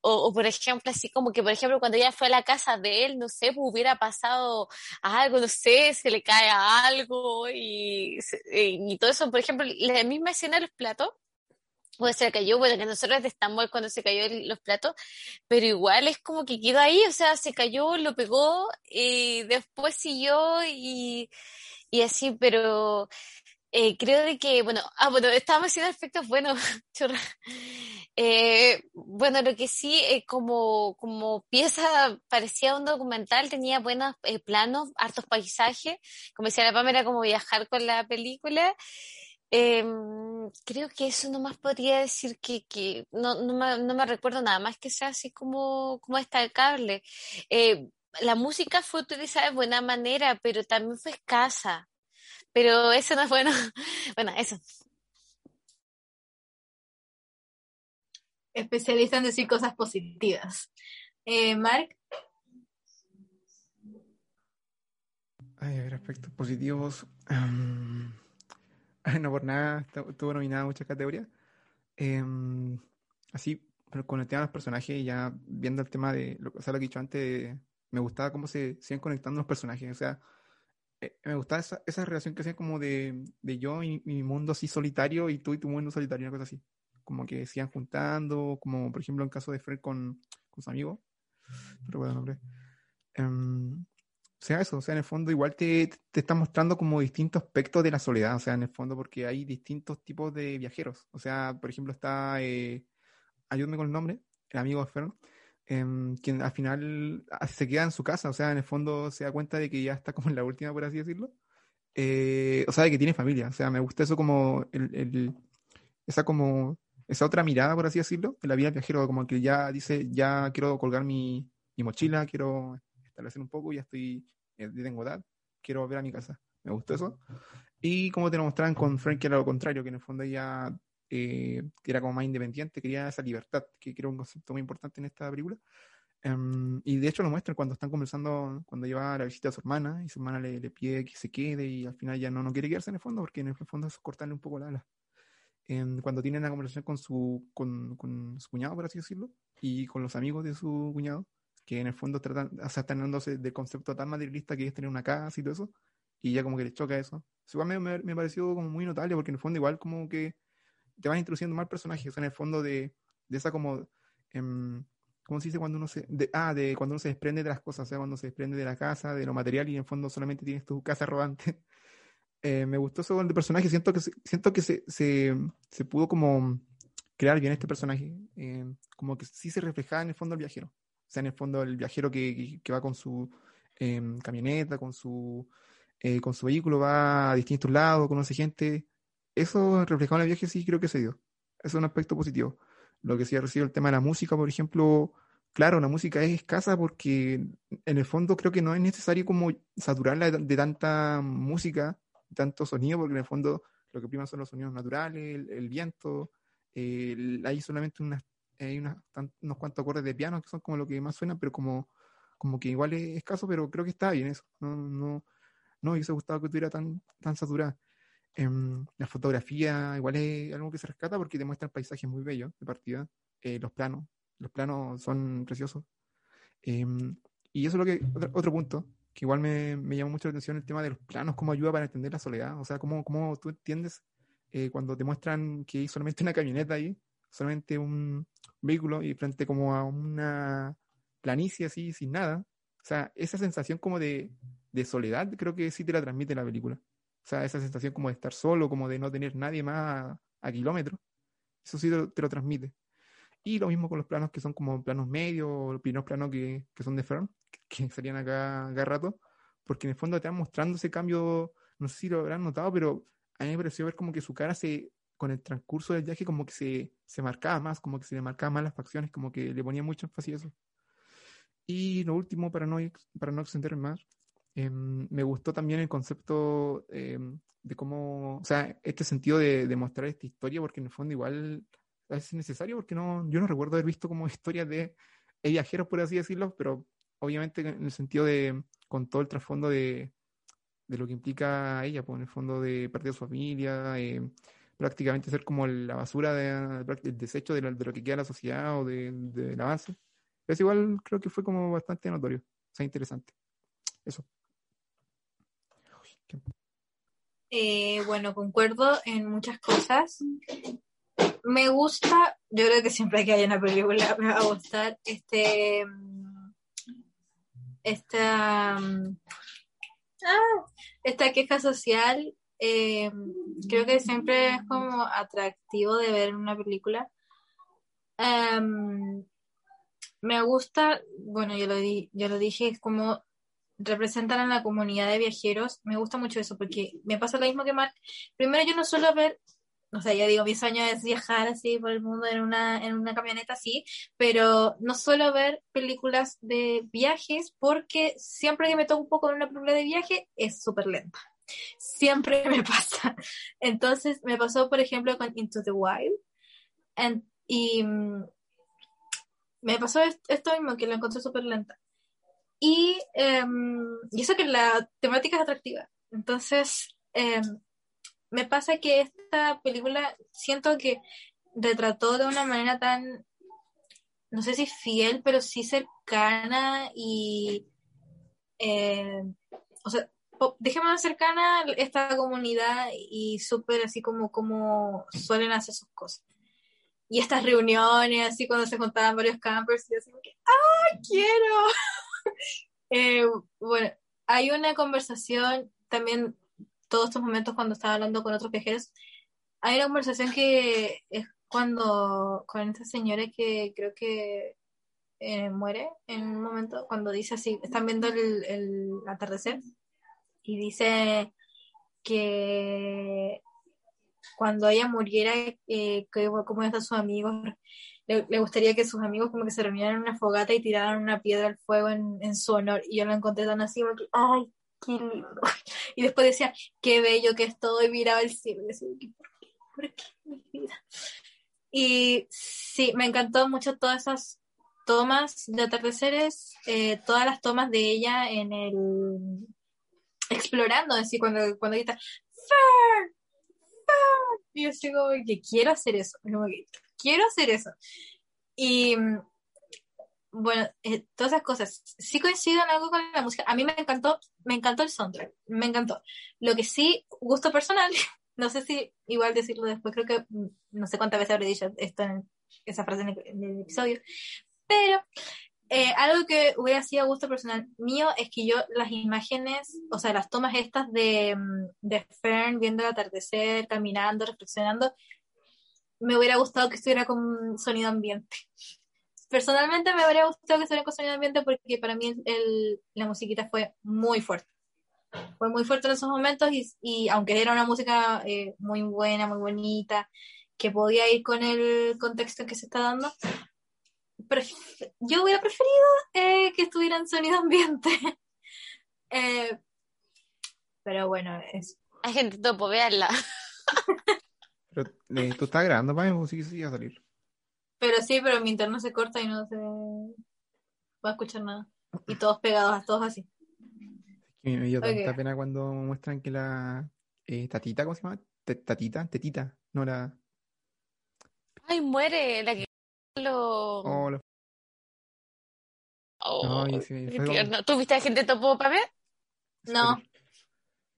O, o, por ejemplo, así como que, por ejemplo, cuando ella fue a la casa de él, no sé, pues hubiera pasado algo, no sé, se le cae algo y, y todo eso. Por ejemplo, la misma escena de los platos pues se cayó, bueno, que nosotros estamos cuando se cayó los platos, pero igual es como que quedó ahí, o sea, se cayó, lo pegó, y después siguió y, y así, pero eh, creo de que, bueno, ah, bueno, estábamos haciendo efectos buenos, churra. Eh, bueno, lo que sí, eh, como, como pieza parecía un documental, tenía buenos eh, planos, hartos paisajes, como decía la Pamela, como viajar con la película. Eh, creo que eso nomás podría decir que, que no, no, me, no, me, recuerdo nada más que sea así como, como destacable. Eh, la música fue utilizada de buena manera, pero también fue escasa. Pero eso no es bueno. bueno, eso. Especialista en decir cosas positivas. Eh, Mark. Ay, a ver, aspectos positivos. Um... no por nada, estuvo nominada a muchas categorías. Eh, así, pero con el tema de los personajes, ya viendo el tema de lo, o sea, lo que he dicho antes, me gustaba cómo se siguen conectando los personajes. O sea, eh, me gustaba esa, esa, relación que hacía como de, de yo y mi mundo así solitario y tú y tu mundo solitario, una cosa así. Como que se iban juntando, como por ejemplo en caso de Fred con, con su amigo. Pero bueno, nombre. Um, o sea, eso, o sea, en el fondo igual te, te está mostrando como distintos aspectos de la soledad, o sea, en el fondo porque hay distintos tipos de viajeros. O sea, por ejemplo, está, eh, ayúdame con el nombre, el amigo Fern, eh, quien al final se queda en su casa, o sea, en el fondo se da cuenta de que ya está como en la última, por así decirlo. Eh, o sea, de que tiene familia, o sea, me gusta eso como, el, el, esa como, esa otra mirada, por así decirlo, de la vida del viajero, como que ya dice, ya quiero colgar mi, mi mochila, quiero establecer un poco, ya estoy ya tengo edad, quiero volver a mi casa. Me gustó eso. Y como te lo mostraban con Frank, que era lo contrario, que en el fondo ella eh, era como más independiente, quería esa libertad, que creo un concepto muy importante en esta película. Um, y de hecho lo muestran cuando están conversando, cuando lleva la visita a su hermana, y su hermana le, le, pide que se quede, y al final ya no, no quiere quedarse en el fondo, porque en el fondo es cortarle un poco la ala. Um, cuando tienen la conversación con su, con, con su cuñado, por así decirlo, y con los amigos de su cuñado, que en el fondo tratan, o sea, están dándose de concepto tan materialista que es tener una casa y todo eso, y ya como que les choca eso. eso igual me, me, pareció como muy notable, porque en el fondo igual como que te van introduciendo más personajes, o sea, en el fondo de, esa como, eh, ¿cómo se dice cuando uno se, de, ah, de cuando uno se desprende de las cosas, o sea, cuando se desprende de la casa, de lo material, y en el fondo solamente tienes tu casa rodante. eh, me gustó eso personaje, siento que, siento que se, se, se pudo como crear bien este personaje, eh, como que sí se reflejaba en el fondo el viajero sea, en el fondo el viajero que, va con su eh, camioneta, con su, eh, con su vehículo, va a distintos lados, conoce gente. Eso reflejado en el viaje sí creo que se dio. Es un aspecto positivo. Lo que sí ha recibido el tema de la música, por ejemplo, claro, la música es escasa porque en el fondo creo que no es necesario como saturarla de, tanta música, tanto sonido, porque en el fondo lo que prima son los sonidos naturales, el, el viento, eh, hay solamente unas, hay unas, unos cuantos acordes de piano que son como lo que más suena, pero como, como que igual es escaso, pero creo que está bien eso. No, no, no hubiese gustado que estuviera tan, tan saturada. Em, la fotografía igual es algo que se rescata porque te muestra paisajes muy bellos de partida. Eh, los planos, los planos son preciosos. Em, y eso es lo que, otro, punto, que igual me, me llamó mucho la atención el tema de los planos, cómo ayuda para entender la soledad. O sea, cómo, cómo tú entiendes eh, cuando te muestran que hay solamente una camioneta ahí, solamente un vehículo y frente como a una planicie así, sin nada. O sea, esa sensación como de, de soledad creo que sí te la transmite la película. O sea, esa sensación como de estar solo, como de no tener nadie más a, kilómetros. Eso sí te lo, transmite. Y lo mismo con los planos que son como planos medios, los primeros planos que, que son de Fern, que, serían acá cada rato, porque en el fondo te van mostrando ese cambio, no sé si lo habrán notado, pero a mí me pareció ver como que su cara se, con el transcurso del viaje, como que se, se marcaba más, como que se le marcaban más las facciones, como que le ponía mucho énfasis a eso. Y lo último, para no, para no extender más, Em, me gustó también el concepto em, de cómo, o sea, este sentido de, de, mostrar esta historia, porque en el fondo igual es necesario, porque no, yo no recuerdo haber visto como historias de, viajeros, por así decirlo, pero obviamente en el sentido de, con todo el trasfondo de, de lo que implica ella, pues en el fondo de de su familia, eh, prácticamente ser como la basura, de, el desecho de lo, de lo, que queda la sociedad o del de, avance. Pero es igual creo que fue como bastante notorio, o sea, interesante. Eso. Eh, bueno, concuerdo en muchas cosas. Me gusta, yo creo que siempre que haya una película me va a gustar este esta ah, esta queja social eh, creo que siempre es como atractivo de ver una película em, me gusta bueno yo lo di, yo lo dije como representan a la comunidad de viajeros, me gusta mucho eso, porque me pasa lo mismo que Mark. Primero, yo no suelo ver, o sea, ya digo, mi sueño es viajar así por el mundo en una, en una camioneta así, pero no suelo ver películas de viajes porque siempre que me toco un poco en una película de viaje es súper lenta. Siempre me pasa. Entonces, me pasó, por ejemplo, con Into the Wild. y mm, me pasó esto mismo, que lo encontré súper lenta. Y, em, y eso que la temática es atractiva. Entonces, em, me pasa que esta película siento que retrató de una manera tan, no sé si fiel, pero sí cercana y, em, o sea, más cercana esta comunidad y súper así como, como suelen hacer sus cosas. Y estas reuniones, así cuando se juntaban varios campers, y así que, ¡ay, quiero! Eh, bueno, hay una conversación también, todos estos momentos cuando estaba hablando con otros viajeros, hay una conversación que es cuando, con esta señora que creo que eh, muere en un momento, cuando dice así, están viendo el, atardecer y dice que cuando ella muriera, eh, que, como están sus amigos, le, gustaría que sus amigos como que se reunieran en una fogata y tiraran una piedra al fuego en, su honor. Y yo lo encontré tan así, porque, ay, qué lindo. Y después decía, qué bello que es todo, y miraba el cielo. Y decía, ¿por qué? ¿Por qué? Y sí, me encantó mucho todas esas tomas de atardeceres, eh, todas las tomas de ella en el explorando, así cuando, cuando grita Fern, Fern, y yo digo que quiero hacer eso, como que quiero hacer eso. Y bueno, eh, todas esas cosas. Sí coincido en algo con la música. A mí me encantó, me encantó el soundtrack, me encantó. Lo que sí, gusto personal, no sé si igual decirlo después, creo que mm, no sé cuántas veces habré dicho esto en esa frase en el, episodio, pero eh, algo que hubiera sido gusto personal mío es que yo las imágenes, o sea, las tomas estas de, mm, de Fern viendo el atardecer, caminando, reflexionando, me hubiera gustado que estuviera con sonido ambiente. Personalmente me hubiera gustado que estuviera con sonido ambiente porque para mí el, la musiquita fue muy fuerte. Fue muy fuerte en esos momentos y, y aunque era una música eh, muy buena, muy bonita, que podía ir con el contexto que se está dando, yo hubiera preferido eh, que estuviera en sonido ambiente. eh, pero bueno, es... Hay gente topo, veanla. Pero eh, tú estás grabando, pues sí, sí, va a salir. Pero sí, pero mi internet se corta y no se va a escuchar nada. Y todos pegados, todos así. Es que me dio tanta pena cuando muestran que la eh, tatita, ¿cómo se llama? Te- tatita, tetita, no la. Ay, muere, la que lo... Oh, lo- Oh, Ay, sí. ¿Tú viste a gente topo, Pame? No,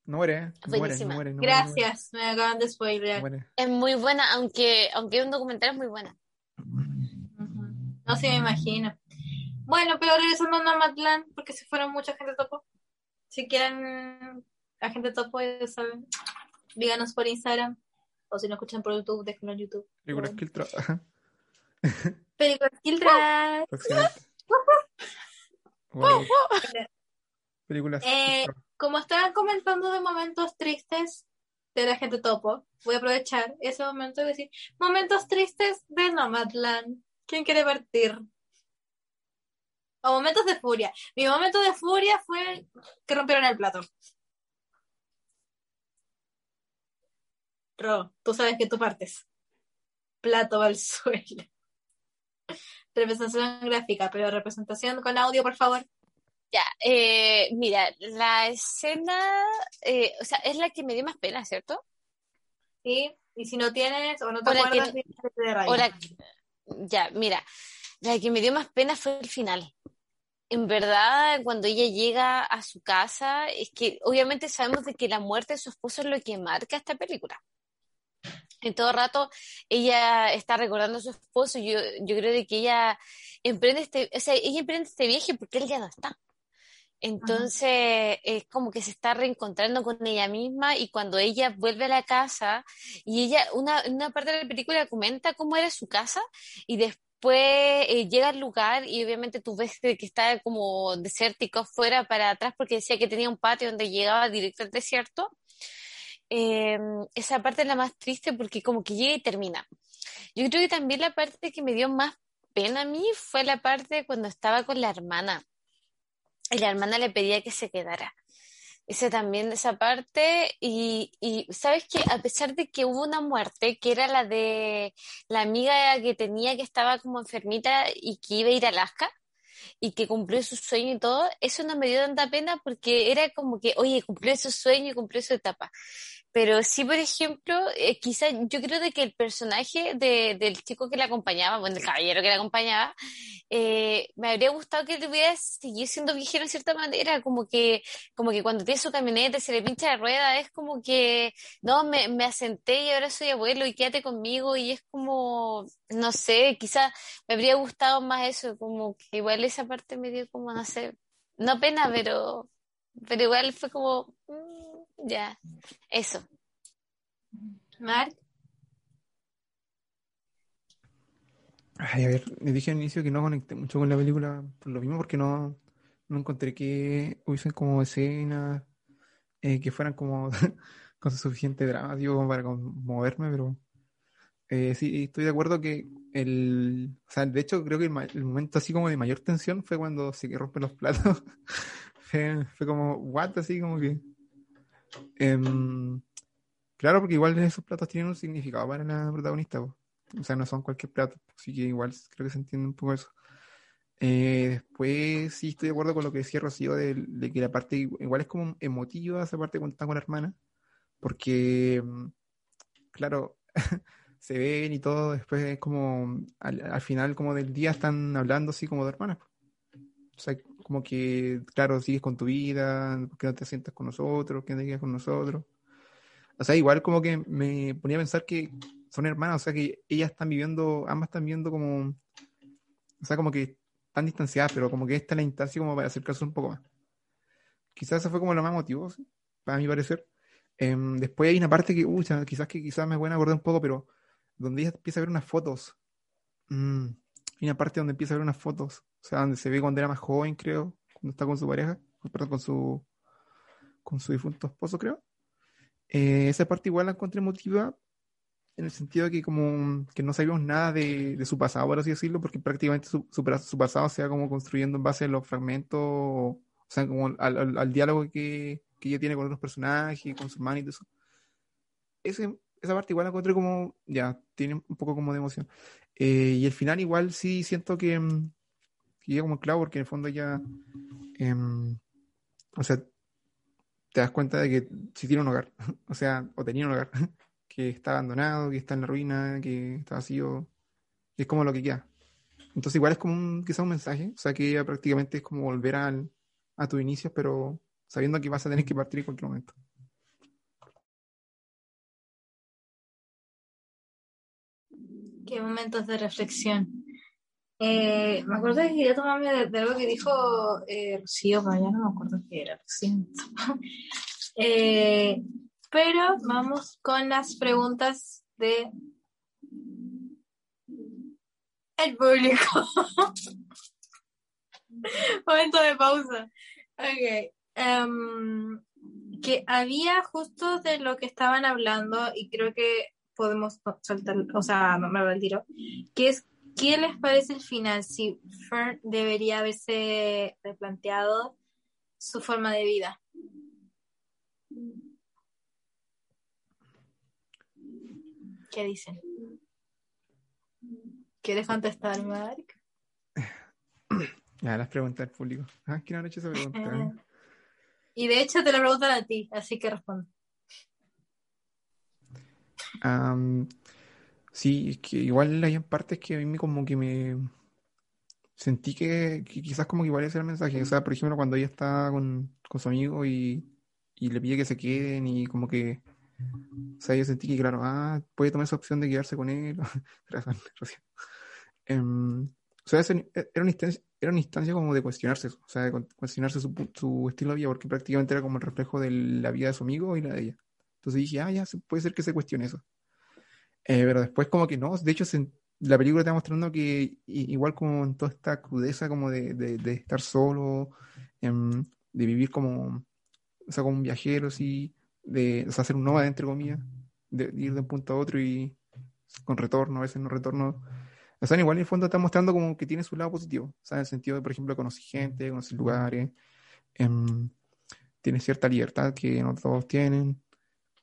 No muere, ¿eh? no muere, Buenísima. no muere, no muere, no muere, gracias, me acaban de no spoilear. Es muy buena, aunque, aunque es un documental es muy buena. No sé, me imagino. Bueno, pero regresando a Nomadland, porque se fueron mucha gente topo. Si quieren a gente topo, ya saben, díganos por Instagram. O si no escuchan por YouTube, déjenlo en YouTube. Películas Bueno. que el tra- ajá, Películas. Eh, Como estaban comentando de momentos tristes de la gente topo, voy a aprovechar ese momento y decir, momentos tristes de Nomadland. ¿Quién quiere partir? O momentos de furia. Mi momento de furia fue que rompieron el plato. Ro, tú sabes que tú partes. Plato al suelo. Representación gráfica, pero representación con audio, por favor. Ya, eh, mira, la escena, eh, o sea, es la que me dio más pena, ¿cierto? ¿Sí? Y si no tienes o no te O que acuerdas, dígate de raíz. O la- ya, mira, la que me dio más pena fue el final. En verdad, cuando ella llega a su casa, es que obviamente sabemos de que la muerte de su esposo es lo que marca esta película. En todo rato ella está recordando a su esposo. Yo, yo creo de que ella emprende este, o sea, ella emprende este viaje porque él ya no está. Entonces es como que se está reencontrando con ella misma y cuando ella vuelve a la casa y ella, una, una parte de la película comenta cómo era su casa y después eh, llega al lugar y obviamente tú ves que está como desértico afuera para atrás porque decía que tenía un patio donde llegaba directo al desierto. Eh, esa parte es la más triste porque como que llega y termina. Yo creo que también la parte que me dio más pena a mí fue la parte cuando estaba con la hermana y la hermana le pedía que se quedara. Ese también esa parte y, y sabes que a pesar de que hubo una muerte que era la de la amiga que tenía que estaba como enfermita y que iba a ir a Alaska y que cumplió su sueño y todo, eso no me dio tanta pena porque era como que, oye, cumplió su sueño y cumplió su etapa. Pero sí, por ejemplo, eh, quizá yo creo de que el personaje de, del chico que la acompañaba, bueno, el caballero que la acompañaba, eh, me habría gustado que tuviera seguir siendo viejero en cierta manera, como que, como que cuando tiene su camioneta se le pincha la rueda, es como que, no, me, me asenté y ahora soy abuelo y quédate conmigo y es como, no sé, quizá me habría gustado más eso, como que igual esa parte me dio como, no sé, no pena, pero, pero igual fue como, mm, ya, eso. Mark, Ay, a ver, le dije al inicio que no conecté mucho con la película por lo mismo, porque no, no encontré que hubiesen como escenas eh, que fueran como con suficiente drama, digo, como para conmoverme, pero eh, sí, estoy de acuerdo que el, o sea, de hecho creo que el, ma- el momento así como de mayor tensión fue cuando se que rompen los platos. Fue, fue como, what, así como que... em, claro, porque igual esos platos tienen un significado para la protagonista. O sea, no son cualquier plato, así que igual creo que se entiende un poco eso. Eh, después sí estoy de acuerdo con lo que decía Rocío de, que la parte igual es como emotiva esa parte cuando está con la hermana, porque mm, claro, se ven y todo, después es como al, al final como del día están hablando así como de hermanas. O sea, como que, claro, sigues con tu vida, ¿por qué no te sientas con nosotros? ¿Qué no te quedas con nosotros? O sea, igual como que me ponía a pensar que son hermanas, o sea que ellas están viviendo, ambas están viviendo como, o sea, como que están distanciadas, pero como que esta es la instancia como para acercarse un poco más. Quizás eso fue como lo más motivo, ¿sí? para mi parecer. Em, después hay una parte que, uy, quizás que quizás me voy a acordar un poco, pero donde ella empieza a ver unas fotos. Mm, hay una parte donde empieza a ver unas fotos, o sea, donde se ve cuando era más joven, creo, cuando está con su pareja, perdón, con su, con su difunto esposo, creo. Eh, esa parte igual la encontré emotiva en el sentido de que como que no sabíamos nada de, de su pasado, por así decirlo, porque prácticamente su, su, pasado se va como construyendo en base a los fragmentos, o sea, como al, al, diálogo que, que ella tiene con otros personajes, con su hermano y todo eso. Esa parte igual la encontré como, ya, tiene un poco como de emoción. Eh, y el final igual sí siento que, mm, que llega como clavo porque en el fondo ya, em, o sea, te das cuenta de que si tiene un hogar, o sea, o tenía un hogar, que está abandonado, que está en la ruina, que está vacío, y es como lo que queda. Entonces igual es como un, quizá un mensaje, o sea que ya prácticamente es como volver al, a tus inicios, pero sabiendo que vas a tener que partir en cualquier momento. Qué momentos de reflexión. Eh, me acuerdo que quería tomarme de, algo que dijo eh, Rocío, pero ya no me acuerdo qué era, lo siento. Eh, pero vamos con las preguntas de el público. Momento de pausa. Ok. Em, que había justo de lo que estaban hablando y creo que podemos soltar, o sea, no me lo tiro, que es ¿qué les parece el final? Si Fern debería haberse replanteado su forma de vida. ¿Qué dicen? ¿Quieres contestar, Mark? Ya, las preguntas del público. Ah, ¿quién ha hecho esa pregunta? y de hecho te lo preguntan a ti, así que responde. Sí, es que igual hay partes que a mí como que me sentí que, quizás como que igual ese el mensaje. O sea, por ejemplo, cuando ella está con, su amigo y, le pide que se queden y como que, o sea, yo sentí que, claro, ah, puede tomar esa opción de quedarse con él. Em, o sea, era una, instancia, era como de cuestionarse, o sea, de cuestionarse su, su estilo de vida, porque prácticamente era como el reflejo de la vida de su amigo y la de ella. Entonces dije, ah, ya puede ser que se cuestione eso. Eh, pero después como que no, de hecho la película está mostrando que igual como en toda esta crudeza como de, de, estar solo, em, de vivir como, o sea, como un viajero, así, de o sea, hacer un nómada entre comillas, de, ir de un punto a otro y con retorno, a veces no retorno. O sea, igual en el fondo está mostrando como que tiene su lado positivo, o sea, en el sentido de, por ejemplo, conocer gente, conocer lugares, em, tiene cierta libertad que no todos tienen.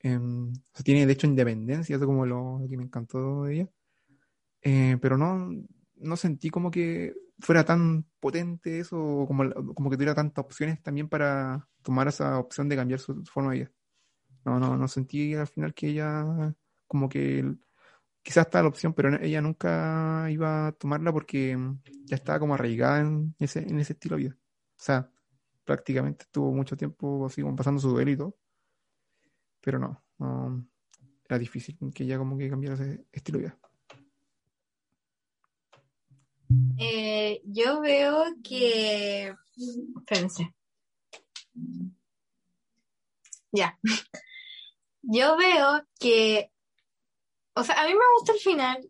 Sea, tiene de hecho independencia, eso como lo, que me encantó de ella. Eh, pero no, no sentí como que fuera tan potente eso, como, como que tuviera tantas opciones también para tomar esa opción de cambiar su, forma de vida. No, no, no sentí al final que ella, como que quizás está la opción, pero ella nunca iba a tomarla porque ya estaba como arraigada en ese, en ese estilo de vida. O sea, prácticamente estuvo mucho tiempo así como pasando su duelo y todo pero no, era difícil que ella como que cambiara ese estilo de vida. Eh, yo veo que. Espérense. Ya. Yo veo que. O sea, a mí me gusta el final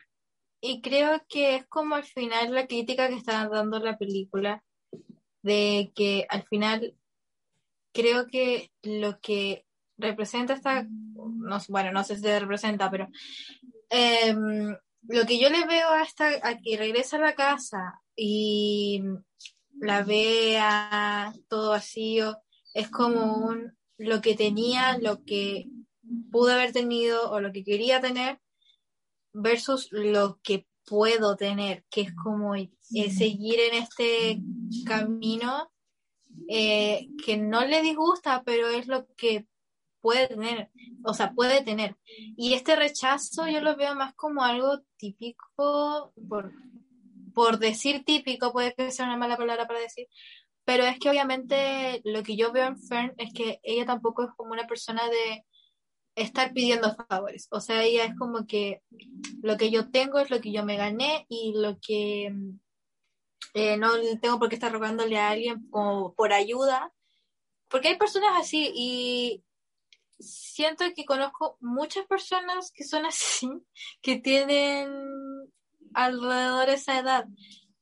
y creo que es como al final la crítica que está dando la película. De que al final creo que lo que representa esta, no, bueno, no sé si se representa, pero em, lo que yo le veo a esta, a que regresa a la casa y la vea todo vacío, es como un, lo que tenía, lo que pudo haber tenido o lo que quería tener versus lo que puedo tener, que es como eh, seguir en este camino eh, que no le disgusta, pero es lo que puede tener, o sea, puede tener. Y este rechazo yo lo veo más como algo típico, por, por decir típico, puede que sea una mala palabra para decir, pero es que obviamente lo que yo veo en Fern es que ella tampoco es como una persona de estar pidiendo favores, o sea, ella es como que lo que yo tengo es lo que yo me gané y lo que eh, no tengo por qué estar rogándole a alguien como por ayuda, porque hay personas así y siento que conozco muchas personas que son así, que tienen alrededor de esa edad.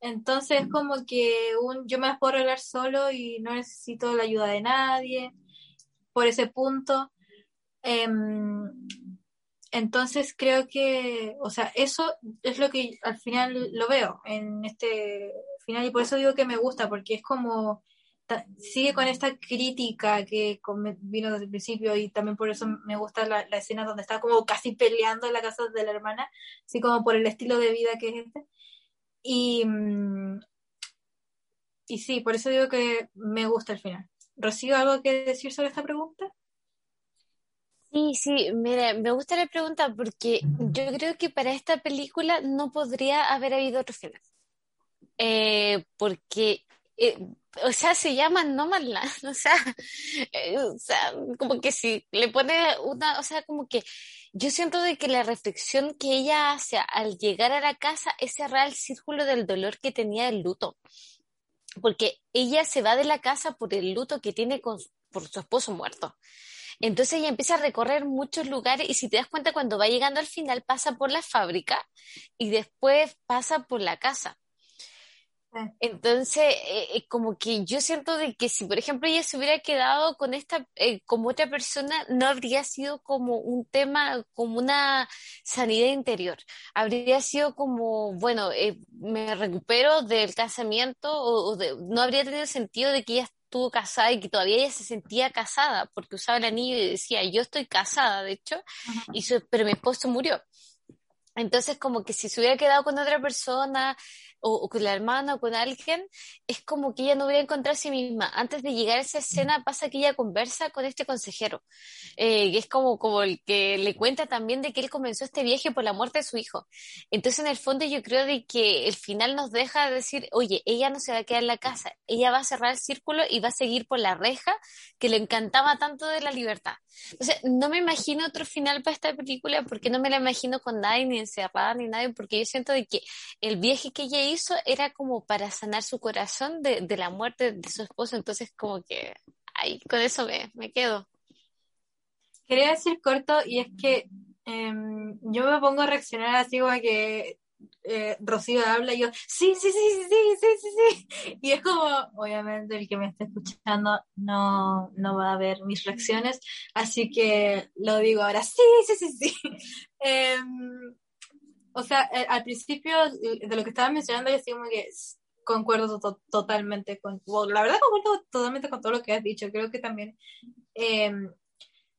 Entonces, como que un, yo me puedo arreglar solo y no necesito la ayuda de nadie por ese punto. Em, entonces, creo que, o sea, eso es lo que al final lo veo en este final y por eso digo que me gusta, porque es como sigue con esta crítica que vino desde el principio y también por eso me gusta la, escena donde está como casi peleando en la casa de la hermana, así como por el estilo de vida que es este. Y, mm, y sí, por eso digo que me gusta el final. ¿Rocío algo que decir sobre esta pregunta? Sí, sí, mire, me gusta la pregunta porque yo creo que para esta película no podría haber habido otro final. Eh, porque eh, o sea, se llama Nomadland, o sea, eh, o sea, como que si le pone una, o sea, como que yo siento de que la reflexión que ella hace al llegar a la casa es cerrar el círculo del dolor que tenía el luto, porque ella se va de la casa por el luto que tiene con, por su esposo muerto. Entonces ella empieza a recorrer muchos lugares y si te das cuenta cuando va llegando al final pasa por la fábrica y después pasa por la casa. Entonces, eh, eh, como que yo siento de que si, por ejemplo, ella se hubiera quedado con esta, eh, como otra persona, no habría sido como un tema, como una sanidad interior. Habría sido como, bueno, me recupero del casamiento o, no habría tenido sentido de que ella estuvo casada y que todavía ella se sentía casada porque usaba el anillo y decía, yo estoy casada, de hecho, y pero mi esposo murió. Entonces, como que si se hubiera quedado con otra persona, o, con la hermana o con alguien, es como que ella no hubiera encontrado a sí misma. Antes de llegar a esa escena pasa que ella conversa con este consejero, eh, es como, como el que le cuenta también de que él comenzó este viaje por la muerte de su hijo. Entonces, en el fondo, yo creo de que el final nos deja decir, oye, ella no se va a quedar en la casa, ella va a cerrar el círculo y va a seguir por la reja que le encantaba tanto de la libertad. Entonces, no me imagino otro final para esta película porque no me la imagino con nadie, ni encerrada, ni nadie, porque yo siento de que el viaje que ella hizo era como para sanar su corazón de, de la muerte de su esposo, entonces como que ahí con eso me, me quedo. Quería decir corto y es que eh, yo me pongo a reaccionar así como que eh, Rocío habla y yo, sí, sí, sí, sí, sí, sí, sí. Y es como, obviamente el que me está escuchando no, no va a ver mis reacciones, así que lo digo ahora, sí, sí, sí, sí. Eh, o sea, eh, al principio eh, de lo que estaba mencionando, yo estoy como que concuerdo totalmente con, la verdad concuerdo totalmente con todo lo que has dicho. Creo que también em,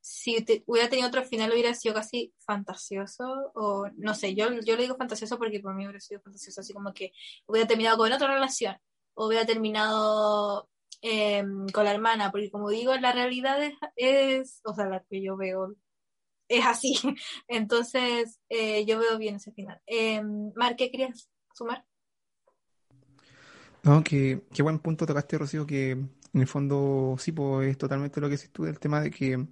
si hubiera tenido otro final hubiera sido casi fantasioso, o no sé, yo, yo le digo fantasioso porque por mí hubiera sido fantasioso, así como que hubiera terminado con otra relación, o hubiera terminado em, con la hermana, porque como digo, la realidad es, o sea, la que yo veo es así. Entonces, eh, yo veo bien ese final. Eh, Mar, ¿qué querías sumar? No, que, qué buen punto tocaste, Rocío, que en el fondo sí, pues es totalmente lo que dices tú, el tema de que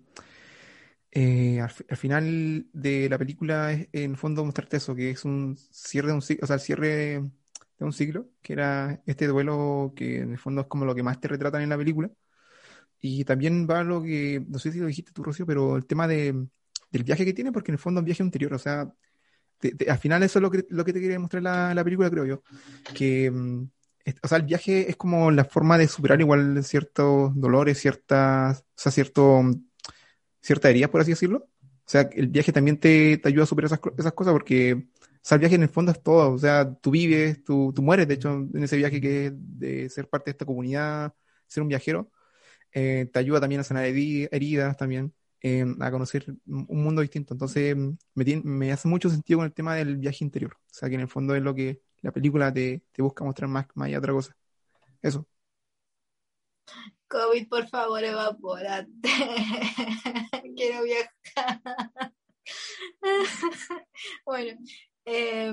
eh, al, final de la película es en el fondo mostrarte eso, que es un cierre de un ciclo, o sea, el cierre de un ciclo, que era este duelo que en el fondo es como lo que más te retratan en la película. Y también va lo que, no sé si lo dijiste tú, Rocío, pero el tema de, del viaje que tiene, porque en el fondo es un viaje interior, o sea, al final eso es lo que, lo que te quería demostrar la, la película, creo yo, que, mm, o sea, el viaje es como la forma de superar igual ciertos dolores, ciertas, o sea, cierto, cierta herida, por así decirlo. O sea, el viaje también te, te ayuda a superar esas, esas cosas porque, o sea, el viaje en el fondo es todo, o sea, tú vives, tú, tú mueres, de hecho, en ese viaje que de ser parte de esta comunidad, ser un viajero, eh, te ayuda también a sanar heridas también. Em, a conocer un mundo distinto. Entonces, me, me, hace mucho sentido con el tema del viaje interior. O sea, que en el fondo es lo que la película te, te busca mostrar más, más allá de otra cosa. Eso. COVID, por favor, evapórate. Quiero viajar. bueno, eh,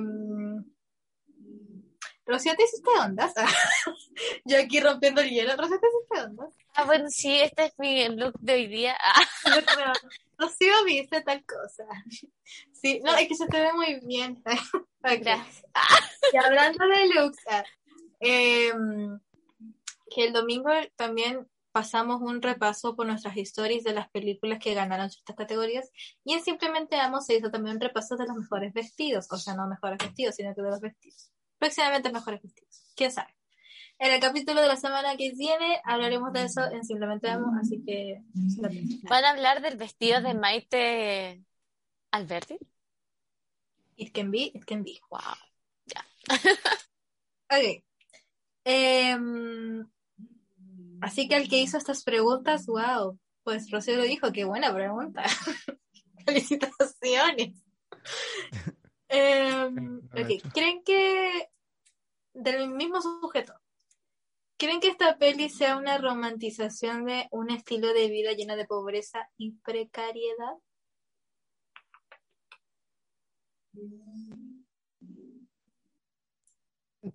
Rocío, ¿te hiciste ondas? Yo aquí rompiendo el hielo. Rocío, ¿te hiciste ondas? Ah, bueno, sí, este es mi look de hoy día. Ah. Rocío viste tal cosa. Sí, no, es que se te ve muy bien. Gracias. Y hablando de looks, em, que el domingo también pasamos un repaso por nuestras historias de las películas que ganaron estas categorías y en Simplemente Amo se hizo también un repaso de los mejores vestidos, o sea, no mejores vestidos, sino que de los vestidos próximamente mejores vestidos. ¿Quién sabe? En el capítulo de la semana que viene hablaremos de eso en Simplemente Amo, así que... ¿Van a hablar del vestido de Maite Alberti? It can be, it can be. Wow, ya. ok. Em, Así que el que hizo estas preguntas, wow, pues Rocío lo dijo, qué buena pregunta. Felicitaciones. Em, ok, ¿Creen que del mismo sujeto? ¿Creen que esta peli sea una romantización de un estilo de vida lleno de pobreza y precariedad?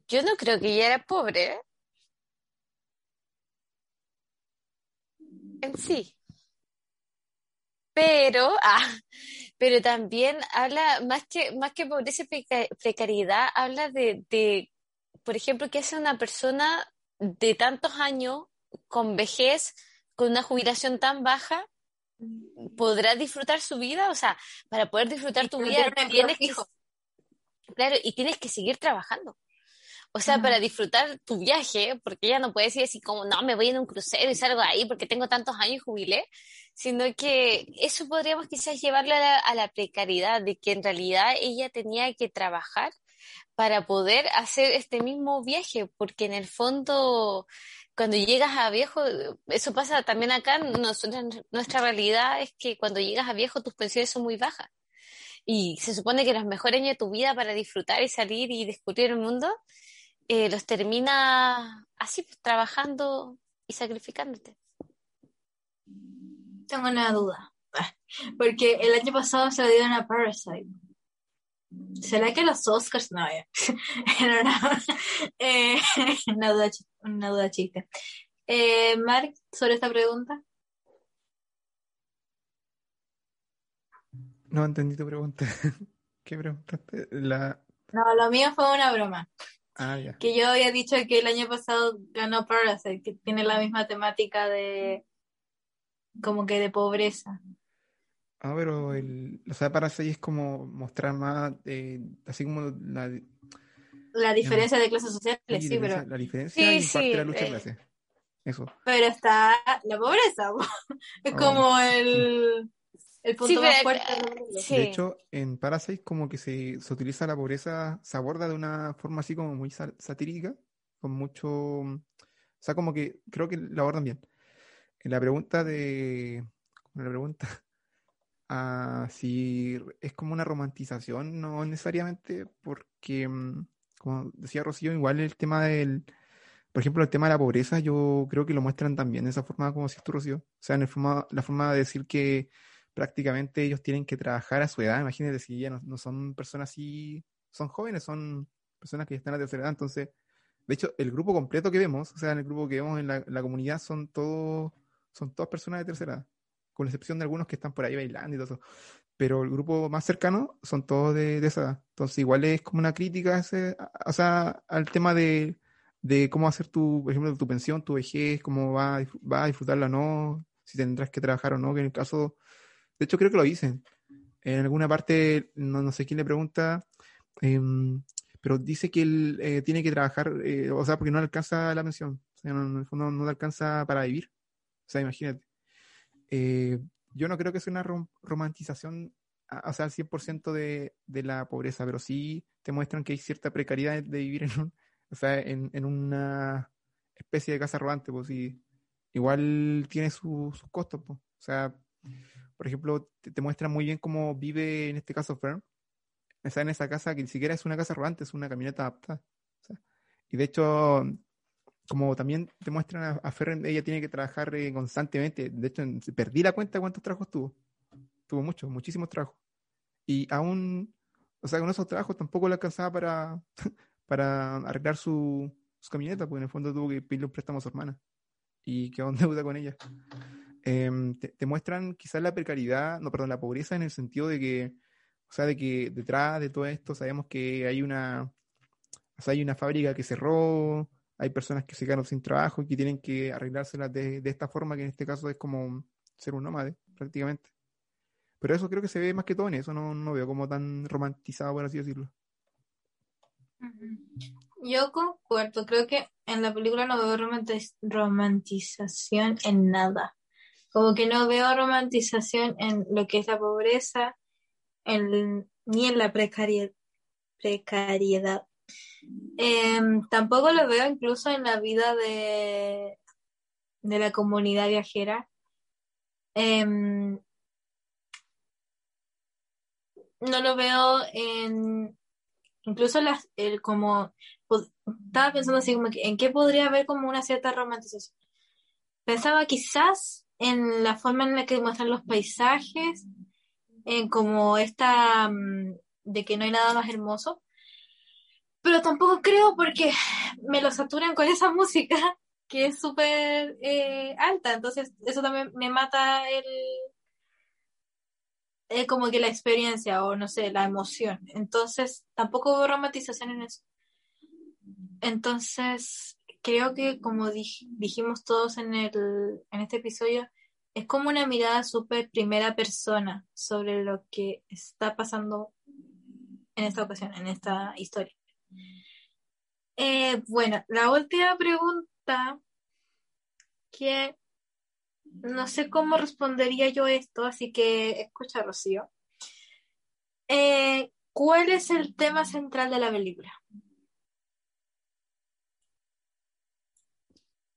Yo no creo que ella era pobre. En sí. Pero, ah, pero también habla, más que, más que pobreza y precariedad, habla de, de, por ejemplo, que hace una persona de tantos años con vejez, con una jubilación tan baja, podrá disfrutar su vida, o sea, para poder disfrutar tu vida tienes que, claro, y tienes que seguir trabajando. O sea, para disfrutar tu viaje, porque ella no puede decir así como, no, me voy en un crucero y salgo ahí porque tengo tantos años y jubilé, sino que eso podríamos quizás llevarlo a la, precariedad, de que en realidad ella tenía que trabajar para poder hacer este mismo viaje, porque en el fondo, cuando llegas a viejo, eso pasa también acá, nuestra realidad es que cuando llegas a viejo tus pensiones son muy bajas. Y se supone que los mejores años de tu vida para disfrutar y salir y descubrir el mundo eh, los termina así, pues, trabajando y sacrificándote. Tengo una duda. Porque el año pasado se dio una Parasite. ¿Será que los Oscars? No, ya. Eh, una, duda, una duda chiste. Eh, Mark, sobre esta pregunta. No entendí tu pregunta. ¿Qué preguntaste? La... No, lo mío fue una broma. Ah, que yo había dicho que el año pasado ganó Parasite, que tiene la misma temática de como que de pobreza. Ah, pero el, o sea, Parasite es como mostrar más, eh, así como la, la diferencia de clases sociales, sí, pero... La diferencia y parte de la lucha de eh, clases. Eso. Pero está la pobreza, es ah, como el el punto más fuerte. De hecho, en Parasite como que se, se, utiliza la pobreza, se aborda de una forma así como muy satírica, con mucho... O sea, como que creo que la abordan bien. En la pregunta de... La pregunta a si es como una romantización, no necesariamente, porque, mm, como decía Rocío, igual el tema del... Por ejemplo, el tema de la pobreza, yo creo que lo muestran también de esa forma como si tú, Rocío. O sea, en el forma, la forma de decir que prácticamente ellos tienen que trabajar a su edad. Imagínate si ya no, son personas así, son jóvenes, son personas que están a tercera edad. Entonces, de hecho, el grupo completo que vemos, o sea, en el grupo que vemos en la, comunidad, son todos, son todas personas de tercera edad, con excepción de algunos que están por ahí bailando y todo eso. Pero el grupo más cercano son todos de, esa edad. Entonces, igual es como una crítica ese, o sea, al tema de, de cómo hacer tu, por ejemplo, tu pensión, tu vejez, cómo va, va a disfrutarla o no, si tendrás que trabajar o no, que en el caso de hecho, creo que lo dicen. En alguna parte, no, sé quién le pregunta, em, pero dice que él eh, tiene que trabajar, eh, o sea, porque no le alcanza la pensión. O sea, no, en no le alcanza para vivir. O sea, imagínate. Eh, yo no creo que sea una romantización, o sea, al 100% de, de la pobreza, pero sí te muestran que hay cierta precariedad de vivir en, un, o sea, en, una especie de casa rodante, pues sí. Igual tiene sus costos, pues. O sea, por ejemplo, te, muestra muy bien cómo vive en este caso Fern. Está en esa casa que ni siquiera es una casa rodante, es una camioneta adaptada. y de hecho, como también te muestran a, Fern, ella tiene que trabajar eh, constantemente. De hecho, perdí la cuenta de cuántos trabajos tuvo. Tuvo muchos, muchísimos trabajos. Y aún, o sea, con esos trabajos tampoco le alcanzaba para, para arreglar su, su camioneta, porque en el fondo tuvo que pedirle un préstamo a su hermana. Y quedó en deuda con ella. Em, te, muestran quizás la precariedad, no, perdón, la pobreza en el sentido de que, o sea, de que detrás de todo esto sabemos que hay una, o sea, hay una fábrica que cerró, hay personas que se quedaron sin trabajo y que tienen que arreglárselas de, esta forma, que en este caso es como ser un nómade, prácticamente. Pero eso creo que se ve más que todo en eso, no, no veo como tan romantizado, por así decirlo. Yo concuerdo, creo que en la película no veo romantización en nada. Como que no veo romantización en lo que es la pobreza, ni en la precariedad. Em, tampoco lo veo incluso en la vida de, de la comunidad viajera. Em, no lo veo en incluso las el como estaba pensando así como que en qué podría haber como una cierta romantización pensaba quizás en la forma en la que muestran los paisajes en como esta mm, de que no hay nada más hermoso pero tampoco creo porque me lo saturan con esa música que es súper eh, alta entonces eso también me mata el es como que la experiencia o no sé, la emoción. Entonces, tampoco hubo romantización en eso. Entonces, creo que como dijimos todos en, el, en este episodio, es como una mirada súper primera persona sobre lo que está pasando en esta ocasión, en esta historia. Eh, bueno, la última pregunta que no sé cómo respondería yo esto, así que escucha, Rocío. Eh, ¿Cuál es el tema central de la película?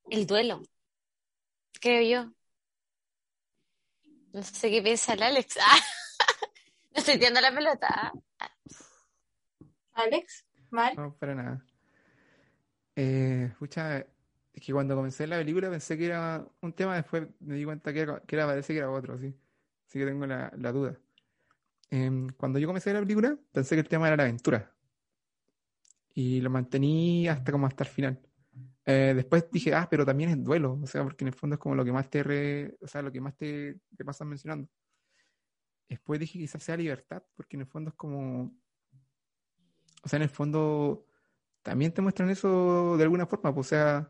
El duelo, creo yo. No sé qué piensa el Alex. no estoy tirando la pelota. ¿Alex? ¿Mal? No, para nada. Eh, escucha, es que cuando comencé la película pensé que era un tema, después me di cuenta que era, que era parece que era otro, sí. Así que tengo la, duda. Em, cuando yo comencé la película, pensé que el tema era la aventura. Y lo mantení hasta como hasta el final. Eh, después dije, ah, pero también es duelo, o sea, porque en el fondo es como lo que más te, o sea, lo que más te, te pasan mencionando. Después dije quizás sea libertad, porque en el fondo es como, o sea, en el fondo también te muestran eso de alguna forma, pues, o sea,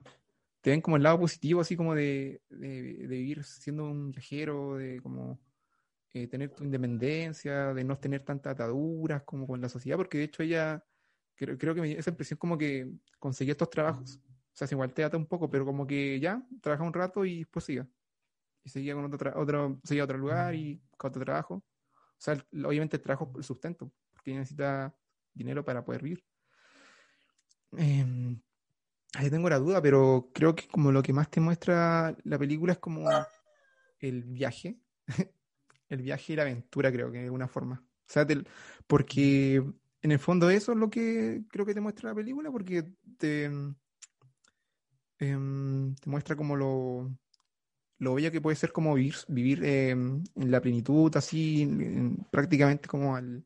te ven como el lado positivo, así como de, vivir siendo un viajero, de como eh, tener tu independencia, de no tener tantas ataduras como con la sociedad, porque de hecho ella, creo, creo que me dio esa impresión como que conseguía estos trabajos. O sea, igual te ata un poco, pero como que ya, trabaja un rato y después siga. Y seguía con otro, otro, seguía a otro lugar y con otro trabajo. O sea, obviamente el trabajo el sustento, porque necesita dinero para poder vivir. Eh, Ahí tengo la duda, pero creo que como lo que más te muestra la película es como el viaje, el viaje y la aventura, creo que de alguna forma. O sea, porque en el fondo eso es lo que creo que te muestra la película, porque te, em, te muestra como lo, lo bello que puede ser como vivir, vivir em, en la plenitud, así, prácticamente como al,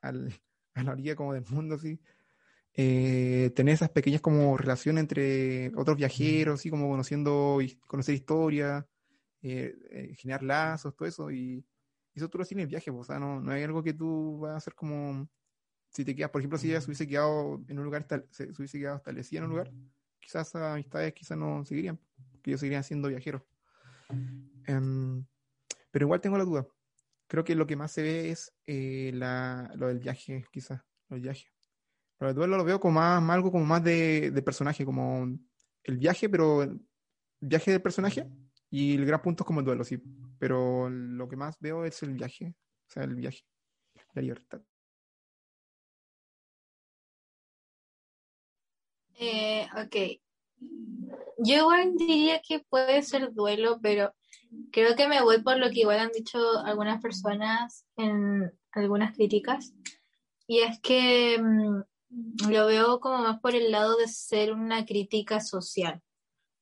al, a la orilla como del mundo, así. Eh, tener esas pequeñas como relaciones entre otros viajeros, y como conociendo, conocer historia, eh, eh, generar lazos, todo eso, y, eso tú lo tienes en el viaje, o sea, no, no hay algo que tú vas a hacer como, si te quedas, por ejemplo, si ella se hubiese quedado en un lugar, se, hubiese quedado establecida en un lugar, quizás amistades quizás no seguirían, porque ellos seguirían siendo viajeros. Em, pero igual tengo la duda. Creo que lo que más se ve es la, lo del viaje, quizás, los viajes. Pero el duelo lo veo como más, algo como más de, personaje, como el viaje, pero el viaje del personaje y el gran punto es como el duelo, sí. Pero lo que más veo es el viaje, o sea, el viaje, la libertad. Eh, ok. Yo igual diría que puede ser duelo, pero creo que me voy por lo que igual han dicho algunas personas en algunas críticas. Y es que mm, lo veo como más por el lado de ser una crítica social,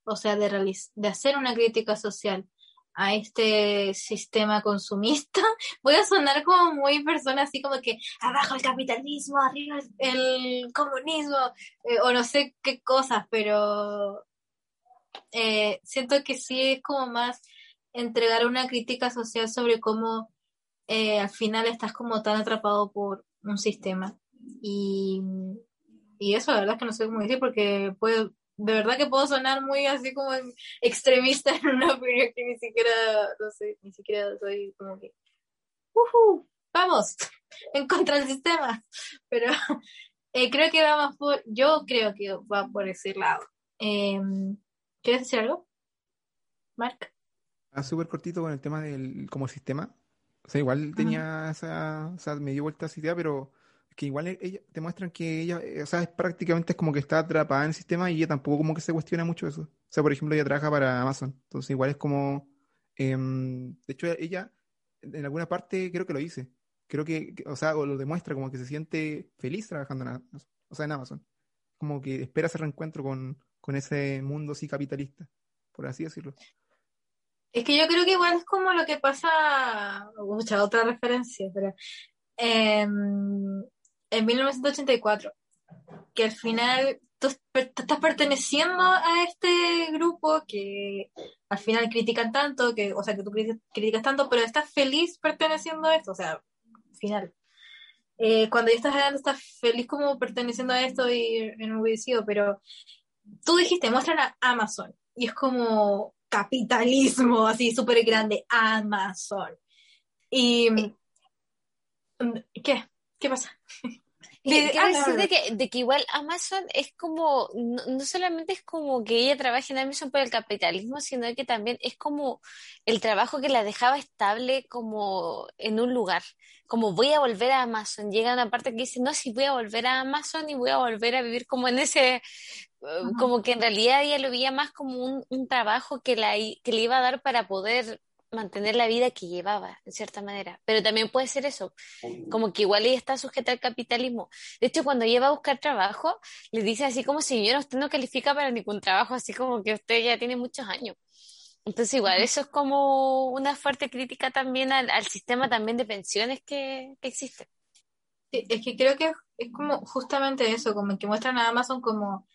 o sea, de, de hacer una crítica social a este sistema consumista. Voy a sonar como muy persona así como que abajo el capitalismo, arriba el, comunismo, eh, o no sé qué cosas, pero eh, siento que sí es como más entregar una crítica social sobre cómo eh, al final estás como tan atrapado por un sistema. Y, y eso, la verdad es que no sé cómo decir, porque puedo, de verdad que puedo sonar muy así como extremista en una opinión que ni siquiera, no sé, ni siquiera soy como que, vamos, en contra del sistema. Pero eh, creo que va más por, yo creo que va por ese lado. Em, ¿Quieres decir algo? Mark. Ah, súper cortito con el tema del como sistema. O sea, igual tenía esa, o sea, me dio vuelta esa idea, pero que igual e, ella, te muestran que ella, eh, o sea, es prácticamente es como que está atrapada en el sistema y ella tampoco como que se cuestiona mucho eso. O sea, por ejemplo, ella trabaja para Amazon, entonces igual es como, em, de hecho, ella en alguna parte creo que lo dice, creo que, o sea, o lo demuestra como que se siente feliz trabajando en Amazon, o sea, en Amazon, como que espera ese reencuentro con, con ese mundo así capitalista, por así decirlo. Es que yo creo que igual es como lo que pasa, mucha otra referencia, pero em, en 1984, que al final tú estás perteneciendo a este grupo que al final critican tanto, que, o sea, que tú criticas tanto, pero estás feliz perteneciendo a esto, o sea, al final. Eh, cuando ya estás hablando, estás feliz como perteneciendo a esto y enorgullecido, pero tú dijiste, muestran a Amazon, y es como capitalismo así súper grande, Amazon. Y... ¿Qué? ¿Qué pasa? Quiero decir de que, de que igual Amazon es como, no, solamente es como que ella trabaje en Amazon por el capitalismo, sino que también es como el trabajo que la dejaba estable como en un lugar, como voy a volver a Amazon. Llega una parte que dice, no, si voy a volver a Amazon y voy a volver a vivir como en ese, eh, como que en realidad ella lo veía más como un, un trabajo que, la, que le iba a dar para poder mantener la vida que llevaba, en cierta manera. Pero también puede ser eso, como que igual ella está sujeta al capitalismo. De hecho, cuando ella va a buscar trabajo, le dice así como, señora, usted no califica para ningún trabajo, así como que usted ya tiene muchos años. Entonces, igual, eso es como una fuerte crítica también al, sistema también de pensiones que, que existe. Sí, es que creo que es como justamente eso, como que muestran a Amazon como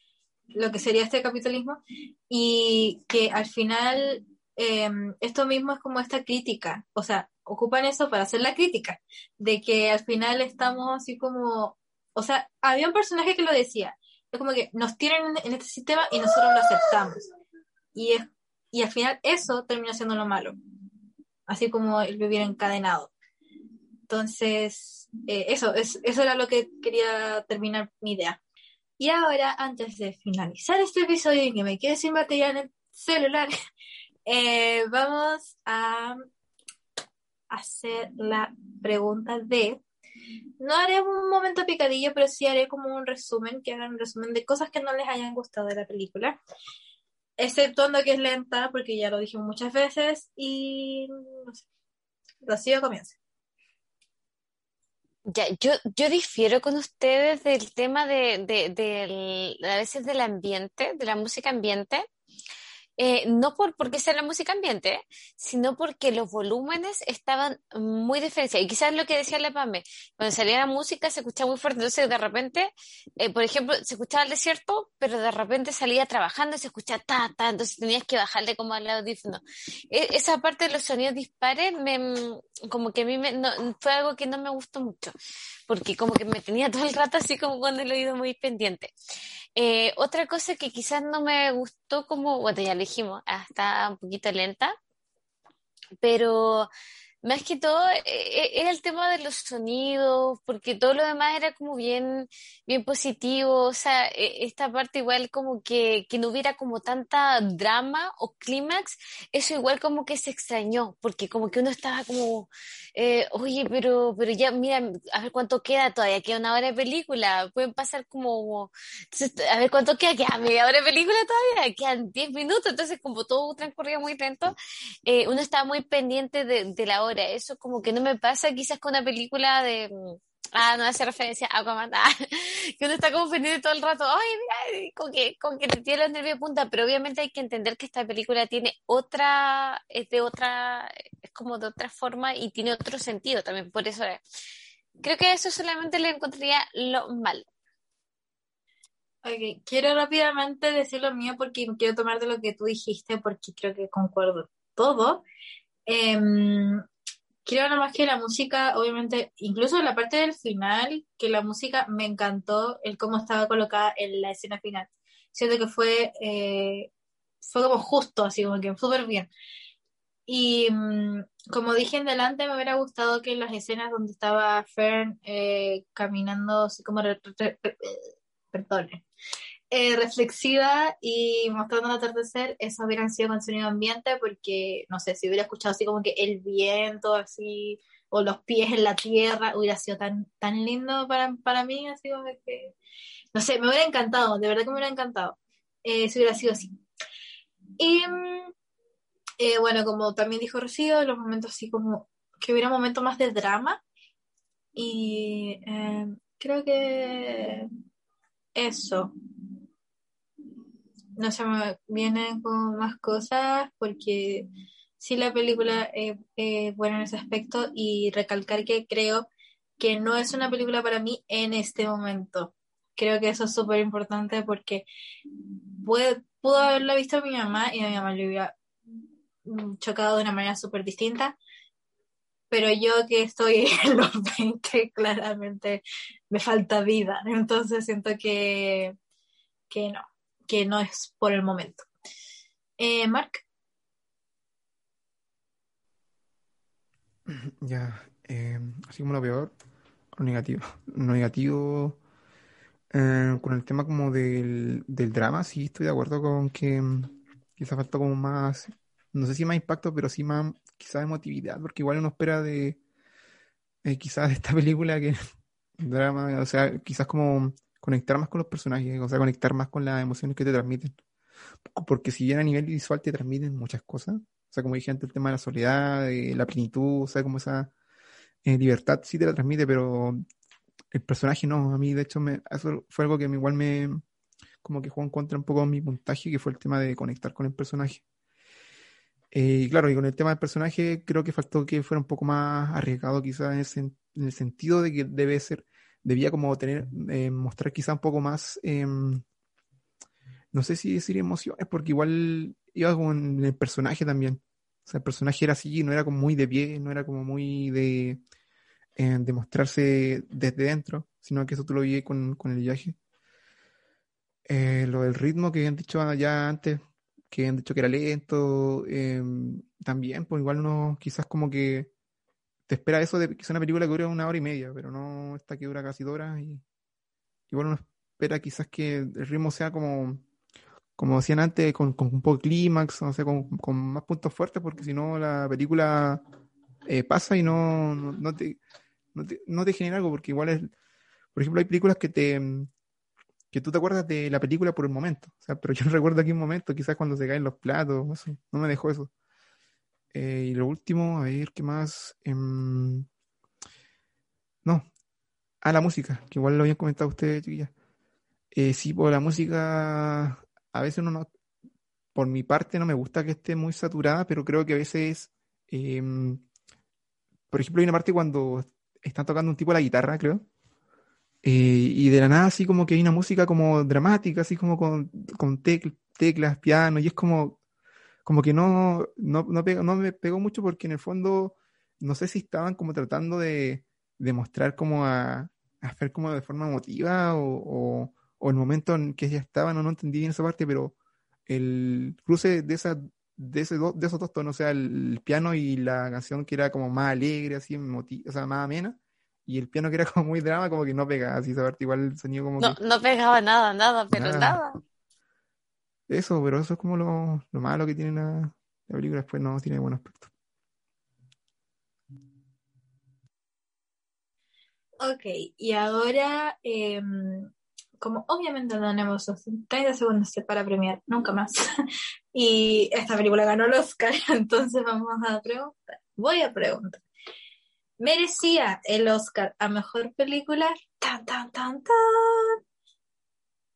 lo que sería este capitalismo y que al final Em, esto mismo es como esta crítica, o sea, ocupan eso para hacer la crítica, de que al final estamos así como, o sea, había un personaje que lo decía, es como que nos tienen en este sistema y nosotros lo aceptamos. Y, es, y al final eso termina siendo lo malo, así como el vivir encadenado. Entonces, eh, eso, es, eso era lo que quería terminar mi idea. Y ahora, antes de finalizar este episodio y que me quede sin batería en el celular, Eh, vamos a hacer la pregunta de. No haré un momento picadillo, pero sí haré como un resumen, que hagan un resumen de cosas que no les hayan gustado de la película. Exceptuando que es lenta, porque ya lo dijimos muchas veces, y no sé. Rocío comienza. Ya, yo, yo difiero con ustedes del tema de, de, a veces del ambiente, de la música ambiente. Eh, no por porque sea la música ambiente, sino porque los volúmenes estaban muy diferenciados. Y quizás lo que decía la Pame, cuando salía la música se escuchaba muy fuerte, entonces de repente, eh, por ejemplo, se escuchaba el desierto, pero de repente salía trabajando y se escuchaba ta, ta, entonces tenías que bajarle como al audífono. E, esa parte de los sonidos dispares, me, como que a mí me, no, fue algo que no me gustó mucho, porque como que me tenía todo el rato así como con el oído muy pendiente. Eh, otra cosa que quizás no me gustó como, bueno, ya le dijimos, ah, está un poquito lenta, pero más que todo eh, eh, era el tema de los sonidos, porque todo lo demás era como bien, bien positivo, o sea, e, esta parte igual como que, que no hubiera como tanta drama o clímax, eso igual como que se extrañó, porque como que uno estaba como, eh, oye, pero, pero ya, mira, a ver cuánto queda todavía, queda una hora de película, pueden pasar como, a ver cuánto queda, queda media hora de película todavía, quedan 10 minutos, entonces como todo transcurría muy lento, uno estaba muy pendiente de, de la hora eso como que no me pasa quizás con una película de... Mm, ah, no hace referencia a Aquaman. Ah, que uno está como pendiente todo el rato. Ay, con que, con que te tiene los nervios de punta. Pero obviamente hay que entender que esta película tiene otra, es de otra, es como de otra forma y tiene otro sentido también. Por eso creo que eso solamente le encontraría lo malo. Quiero rápidamente decir lo mío porque quiero tomar de lo que tú dijiste porque creo que concuerdo todo. Eh, Quiero nada más que la música, obviamente, incluso la parte del final, que la música me encantó el cómo estaba colocada en la escena final. Siento que fue, eh, fue como justo, así como que súper bien. Y mm, como dije en delante, me hubiera gustado que las escenas donde estaba Fern eh, caminando así como, perdón, eh, reflexiva y mostrando el atardecer, eso hubieran sido con sonido ambiente porque, no sé, si hubiera escuchado así como que el viento, así, o los pies en la tierra, hubiera sido tan, tan lindo para, para mí, así como que, no sé, me hubiera encantado, de verdad que me hubiera encantado, eh, si hubiera sido así. Y eh, bueno, como también dijo Rocío, los momentos así como que hubiera un momento más de drama. Y eh, creo que eso. No se me vienen con más cosas porque sí la película es buena en ese aspecto y recalcar que creo que no es una película para mí en este momento. Creo que eso es súper importante porque pudo haberla visto mi mamá y a mi mamá le hubiera chocado de una manera súper distinta. Pero yo que estoy en los 20, claramente me falta vida. Entonces siento que, que no, que no es por el momento. Eh, Mark. Ya, eh, así como lo peor, lo negativo. Lo negativo eh, con el tema como del, del drama, sí estoy de acuerdo con que mm, quizás falta como más, no sé si más impacto, pero sí más quizás emotividad, porque igual uno espera de quizás de esta película que drama, o sea, quizás como conectar más con los personajes, o sea, conectar más con las emociones que te transmiten. Porque si bien a nivel visual te transmiten muchas cosas, o sea, como dije antes, el tema de la soledad, de la plenitud, o sea, como esa eh, libertad sí te la transmite, pero el personaje no, a mí de hecho me, eso fue algo que igual me como que jugó en contra un poco mi puntaje, que fue el tema de conectar con el personaje. Eh, y claro, y con el tema del personaje creo que faltó que fuera un poco más arriesgado quizás en, el sentido de que debe ser, debía como tener, eh, mostrar quizás un poco más, em, no sé si decir emociones, porque igual iba con el personaje también. O sea, el personaje era así, no era como muy de pie, no era como muy de en demostrarse desde dentro, sino que eso tú lo vi con, con el viaje. Eh, lo del ritmo que habían dicho ya antes, que habían dicho que era lento, em, también, pues igual uno quizás como que te espera eso de que sea una película que dure una hora y media, pero no esta que dura casi dos horas y igual uno espera quizás que el ritmo sea como, como decían antes, con, con un poco de clímax, o sea, con, con, más puntos fuertes, porque si no la película eh, pasa y no, no te no te, genera algo, porque igual es, por ejemplo, hay películas que te que tú te acuerdas de la película por el momento, o sea, pero yo no recuerdo aquí un momento, quizás cuando se caen los platos, no me dejó eso. Eh, y lo último, a ver, ¿qué más? Em, no, a la música, que igual lo habían comentado ustedes, chiquillas. Eh, sí, por la música, a veces uno no, por mi parte no me gusta que esté muy saturada, pero creo que a veces, em, por ejemplo, hay una parte cuando están tocando un tipo la guitarra, creo. Eh, y de la nada, así como que hay una música como dramática, así como con, con teclas, piano, y es como, como que no, no, no, me pegó mucho porque en el fondo, no sé si estaban como tratando de, demostrar como a, hacer como de forma emotiva o, o, el momento en que ya estaban, o no entendí bien esa parte, pero el cruce de esa de, ese de esos dos tonos, o sea, el, piano y la canción que era como más alegre, así, o sea, más amena, y el piano que era como muy drama, como que no pegaba, así, saberte igual el sonido como no, No pegaba nada, nada, pero nada. Eso, pero eso es como lo, lo malo que tiene la, la película, después no tiene buen aspecto. Ok, y ahora eh, como obviamente no tenemos 30 segundos para premiar, nunca más. y esta película ganó el Oscar, entonces vamos a preguntar. Voy a preguntar. ¿Merecía el Oscar a mejor película? Tan, tan, tan, tan.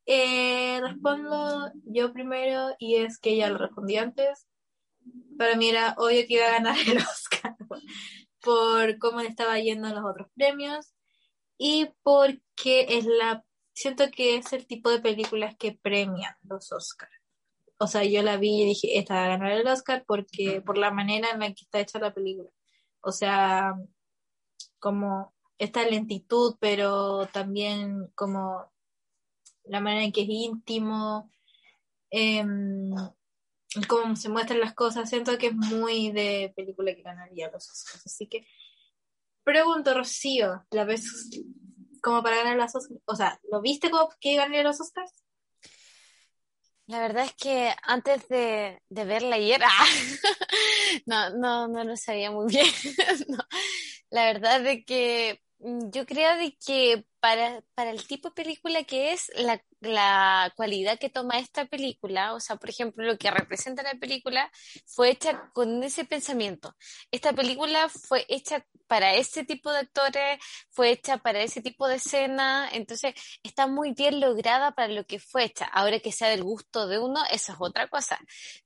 Eh, respondo yo primero y es que ya lo respondí antes. Para mí era obvio que iba a ganar el Oscar por cómo le estaba yendo en los otros premios y porque es la siento que es el tipo de películas que premian los Oscars. O sea, yo la vi y dije, esta va a ganar el Oscar porque por la manera en la que está hecha la película. O sea, como esta lentitud, pero también como la manera en que es íntimo, eh, cómo se muestran las cosas. Siento que es muy de película que ganaría los Oscars. Así que pregunto, Rocío, ¿la ves como para ganar los Oscars? O sea, ¿lo viste como que ganaría los Oscars? La verdad es que antes de, de verla ayer, no, no, no lo sabía muy bien. La verdad de que mm, yo creo de que para, para el tipo de película que es, la, la cualidad que toma esta película, o sea, por ejemplo, lo que representa la película, fue hecha con ese pensamiento. Esta película fue hecha para ese tipo de actores, fue hecha para ese tipo de escena, entonces está muy bien lograda para lo que fue hecha. Ahora que sea del gusto de uno, eso es otra cosa.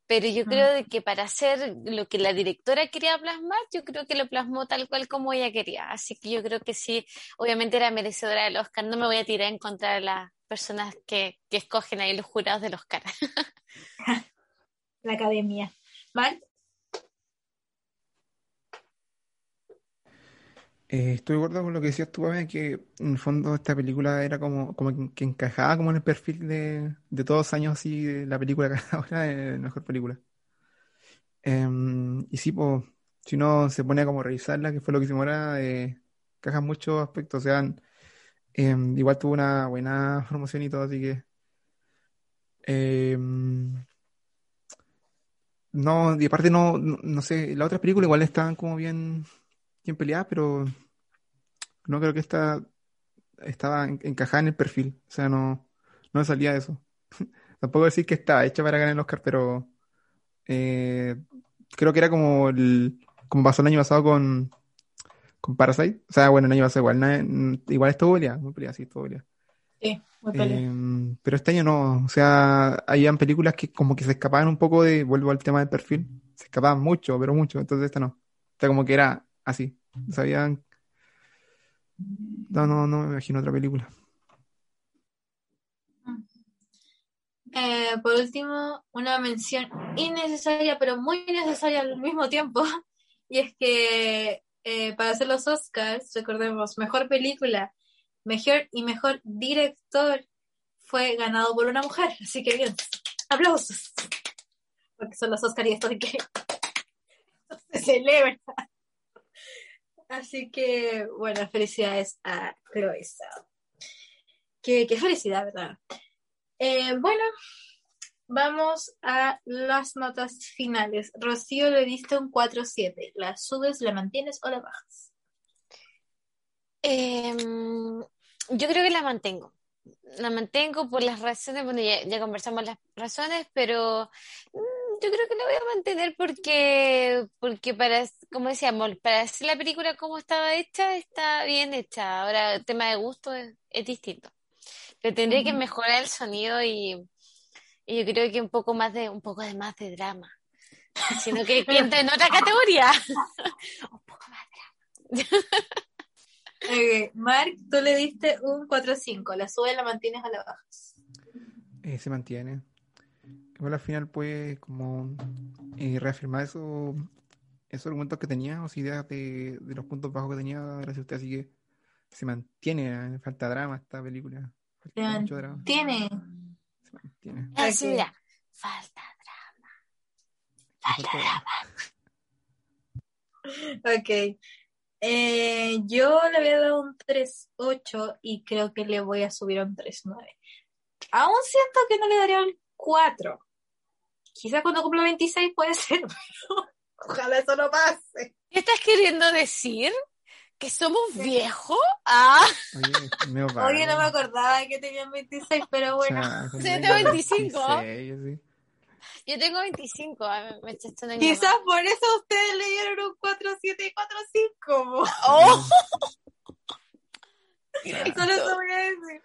Pero yo creo de que para hacer lo que la directora quería plasmar, yo creo que lo plasmó tal cual como ella quería. Así que yo creo que sí, obviamente era merecedora del Oscar. No me voy a tirar en contra de las personas que, que escogen ahí los jurados del Oscar. La academia. ¿Mal? Eh, estoy de acuerdo con lo que decías tú, Pame, que en el fondo esta película era como, como que, encajaba como en el perfil de, de todos los años así de la película que ahora es la mejor película. Em, y sí, pues, si uno se pone a como revisarla, que fue lo que hicimos ahora, eh, encaja en muchos aspectos. O sea, em, igual tuvo una buena promoción y todo, así que em, no, y aparte no, no, sé, las otras películas igual estaban como bien, bien peleadas, pero no creo que esta estaba en- encajada en el perfil. O sea, no, no salía de eso. Tampoco decir que está hecha para ganar el Oscar, pero eh, creo que era como el, como pasó el año pasado con, con Parasite. O sea, bueno, el año pasado igual, na- igual estuvo peleada, muy sí, estuvo. Sí, muy pelea. Eh, pero este año no, o sea, habían películas que como que se escapaban un poco de, vuelvo al tema del perfil, se escapaban mucho, pero mucho, entonces esta no. O sea, como que era así, sabían, no, no, no me imagino otra película. Eh, por último, una mención innecesaria, pero muy necesaria al mismo tiempo. Y es que eh, para hacer los Oscars, recordemos, mejor película, mejor y mejor director fue ganado por una mujer. Así que bien, aplausos. Porque son los Oscars y esto de que se celebra. Así que, bueno, felicidades a Chloe. Qué, qué felicidad, ¿verdad? Eh, bueno, vamos a las notas finales. Rocío le diste un 4-7. ¿La subes, la mantienes o la bajas? Em, yo creo que la mantengo. La mantengo por las razones, bueno, ya, ya conversamos las razones, pero mm, yo creo que la voy a mantener porque, porque para, como decíamos, para hacer la película como estaba hecha, está bien hecha. Ahora, el tema de gusto es, es distinto. Pero tendría que mejorar el sonido y, y yo creo que un poco más de, un poco de más de drama. Sino que, que entra en otra categoría. Un poco más Eh, Mark, tú le diste un 4-5. ¿La subes, la mantienes o la bajas? Eh, se mantiene. Igual al final puede como eh, reafirmar eso, esos argumentos que tenía, o sea, ideas de, de los puntos bajos que tenía gracias a usted, así que se mantiene, falta drama esta película, Se falta mucho drama, Tiene. Se mantiene. Ah, mira, falta Le falta drama. Ok. Eh, yo le había dado un 3-8 y creo que le voy a subir a un 3-9. Aún siento que no le daría un 4. Quizá cuando cumpla 26 puede ser, pero ojalá eso no pase. ¿Qué estás queriendo decir? ¿Que somos viejos? Ah, Oye, Oye, no me acordaba que tenían 26, pero O bueno. Sí, yo tengo tengo 25. 26, así. yo tengo 25. ah, me, Quizás por eso ustedes le dieron un 4-7 y 4-5. ¡Oh! Solo eso voy a decir.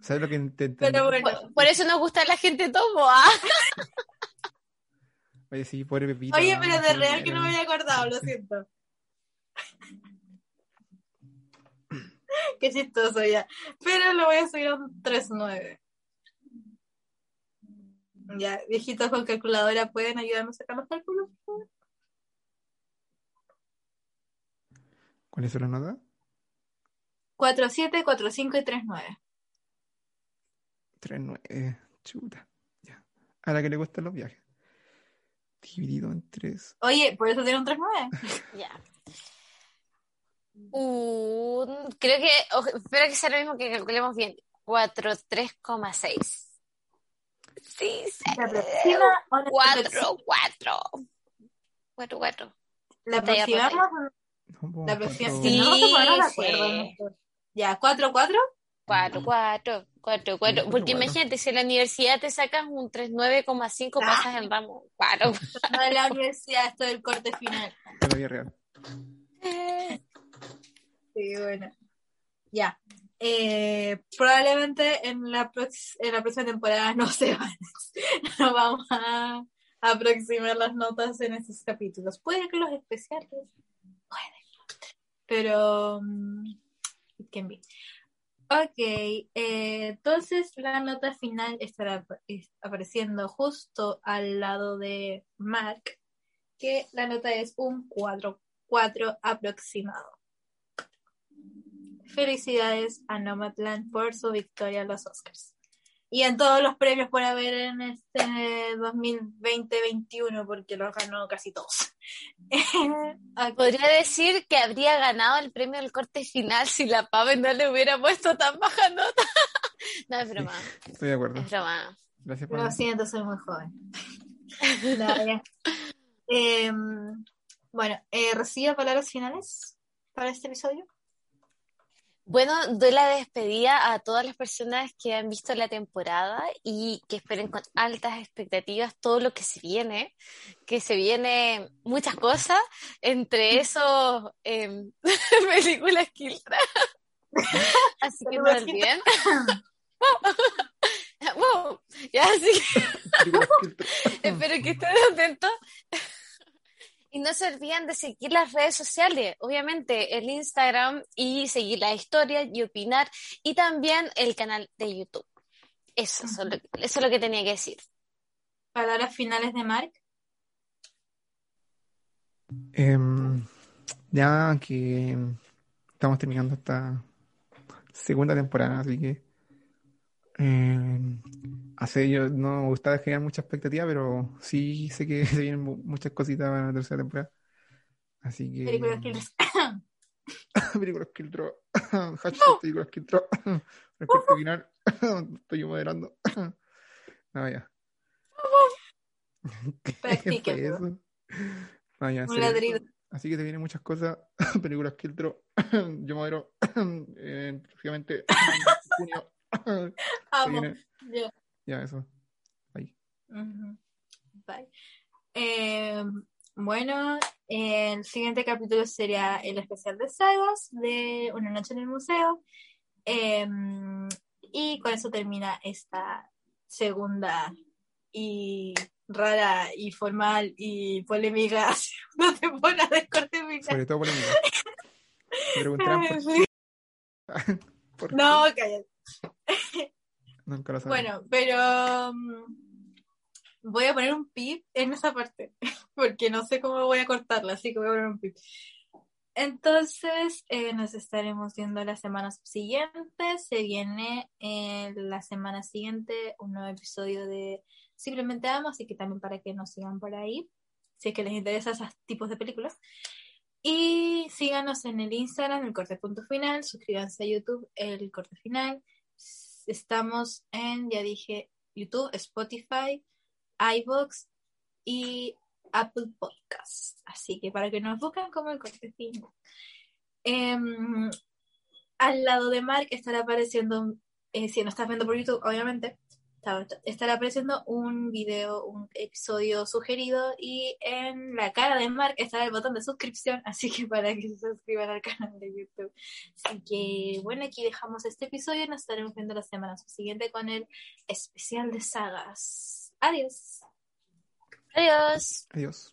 ¿Sabes lo que te entendí? Pero bueno. Por, por eso nos gusta la gente tomo, ¿ah? Oye, sí, pobre Pepito. Oye, pero de sí, real que no me había acordado, lo siento. Qué chistoso ya. Pero lo voy a subir a un 3-9. Ya, viejitos con calculadora, ¿pueden ayudarme a sacar los cálculos? ¿Cuál es la nota? 4-7, 4-5 y 3-9. 3, 9. Chuta. Ya. A la que le gustan los viajes. Dividido en 3. Oye, por eso tiene un 3-9. Ya. Un- creo que, espero que sea lo mismo que calculemos bien. 4, 3,6. Sí, sí. ¿La aproxima o la 4, 4. 4, 4. ¿La aproximamos? No, La próxima cuatro- Sí. no, sí. acuerdo. Ya, ¿cuatro, cuatro? Cuatro, cuatro, cuatro, cuatro. cuatro, Porque cuatro. imagínate, si en la universidad te sacas un 39,5, Ah. pasas el ramo. Cuatro. No de la universidad, esto del corte final. la vida real. Sí, bueno. Ya. Eh, probablemente en la, en la próxima temporada no se van. No vamos a aproximar las notas en estos capítulos. Puede que los especiales. Puede. Pero. mm, it can be. Ok. eh, entonces la nota final estará ap- es- apareciendo justo al lado de Mark. Que la nota es un 4, 4 aproximado. Felicidades a Nomadland por su victoria en los Oscars. Y en todos los premios por haber en este 2020-21, porque los ganó casi todos. Podría decir que habría ganado el premio del corte final si la Pave no le hubiera puesto tan baja nota. No, es broma, Estoy de acuerdo. es broma. Gracias por Lo siento, soy muy joven. Em, bueno, eh, ¿recibe palabras finales para este episodio? Bueno, doy la despedida a todas las personas que han visto la temporada y que esperen con altas expectativas todo lo que se viene, que se viene muchas cosas, entre esos em, películas Kiltra. Así que no olviden. Wow. Ya, así que espero que estén atentos. Y no se olviden de seguir las redes sociales, obviamente el Instagram y seguir la historia y opinar y también el canal de YouTube. Eso, es lo, eso es lo que tenía que decir. Palabras finales de Mark. Em, ya que estamos terminando esta segunda temporada, así que em, hace yo no me gusta generar mucha expectativa, pero sí sé que se vienen mu- muchas cositas para la tercera temporada. Así que Películas que películas Kiltro. Hashtag películas Kiltro. Respecto final, estoy moderando. No, ya. No, ya, Un ladrido. Así que te vienen muchas cosas. Películas Kiltro. Yo modero. eh, próximamente. en junio. Amo. Ya. Eso. Ujú. Bye. Eh, bueno, el siguiente capítulo sería el especial de sagas de Una noche en el museo. Eh, y con eso termina esta segunda y rara y formal y polémica segunda temporada de corte. Sobre todo polémica. Me preguntarán por Sí. por No, cállate. Bueno, pero mm, voy a poner un pip en esa parte, porque no sé cómo voy a cortarla, así que voy a poner un pip. Entonces, eh, nos estaremos viendo la semana subsiguiente. Se viene eh, la semana siguiente un nuevo episodio de Simplemente Amo, así que también para que nos sigan por ahí, si es que les interesa esos tipos de películas. Y síganos en el Instagram, el corte punto final, suscríbanse a YouTube, el corte final. Estamos en, ya dije, YouTube, Spotify, iVoox y Apple Podcasts. Así que para que nos busquen como el corte final. Em, al lado de Mark estará apareciendo, eh, si no estás viendo por YouTube, obviamente, estará apareciendo un video, un episodio sugerido y en la cara de Mark estará el botón de suscripción, así que para que se suscriban al canal de YouTube. Así que bueno, aquí dejamos este episodio y nos estaremos viendo la semana siguiente con el especial de sagas. Adiós. Adiós. Adiós.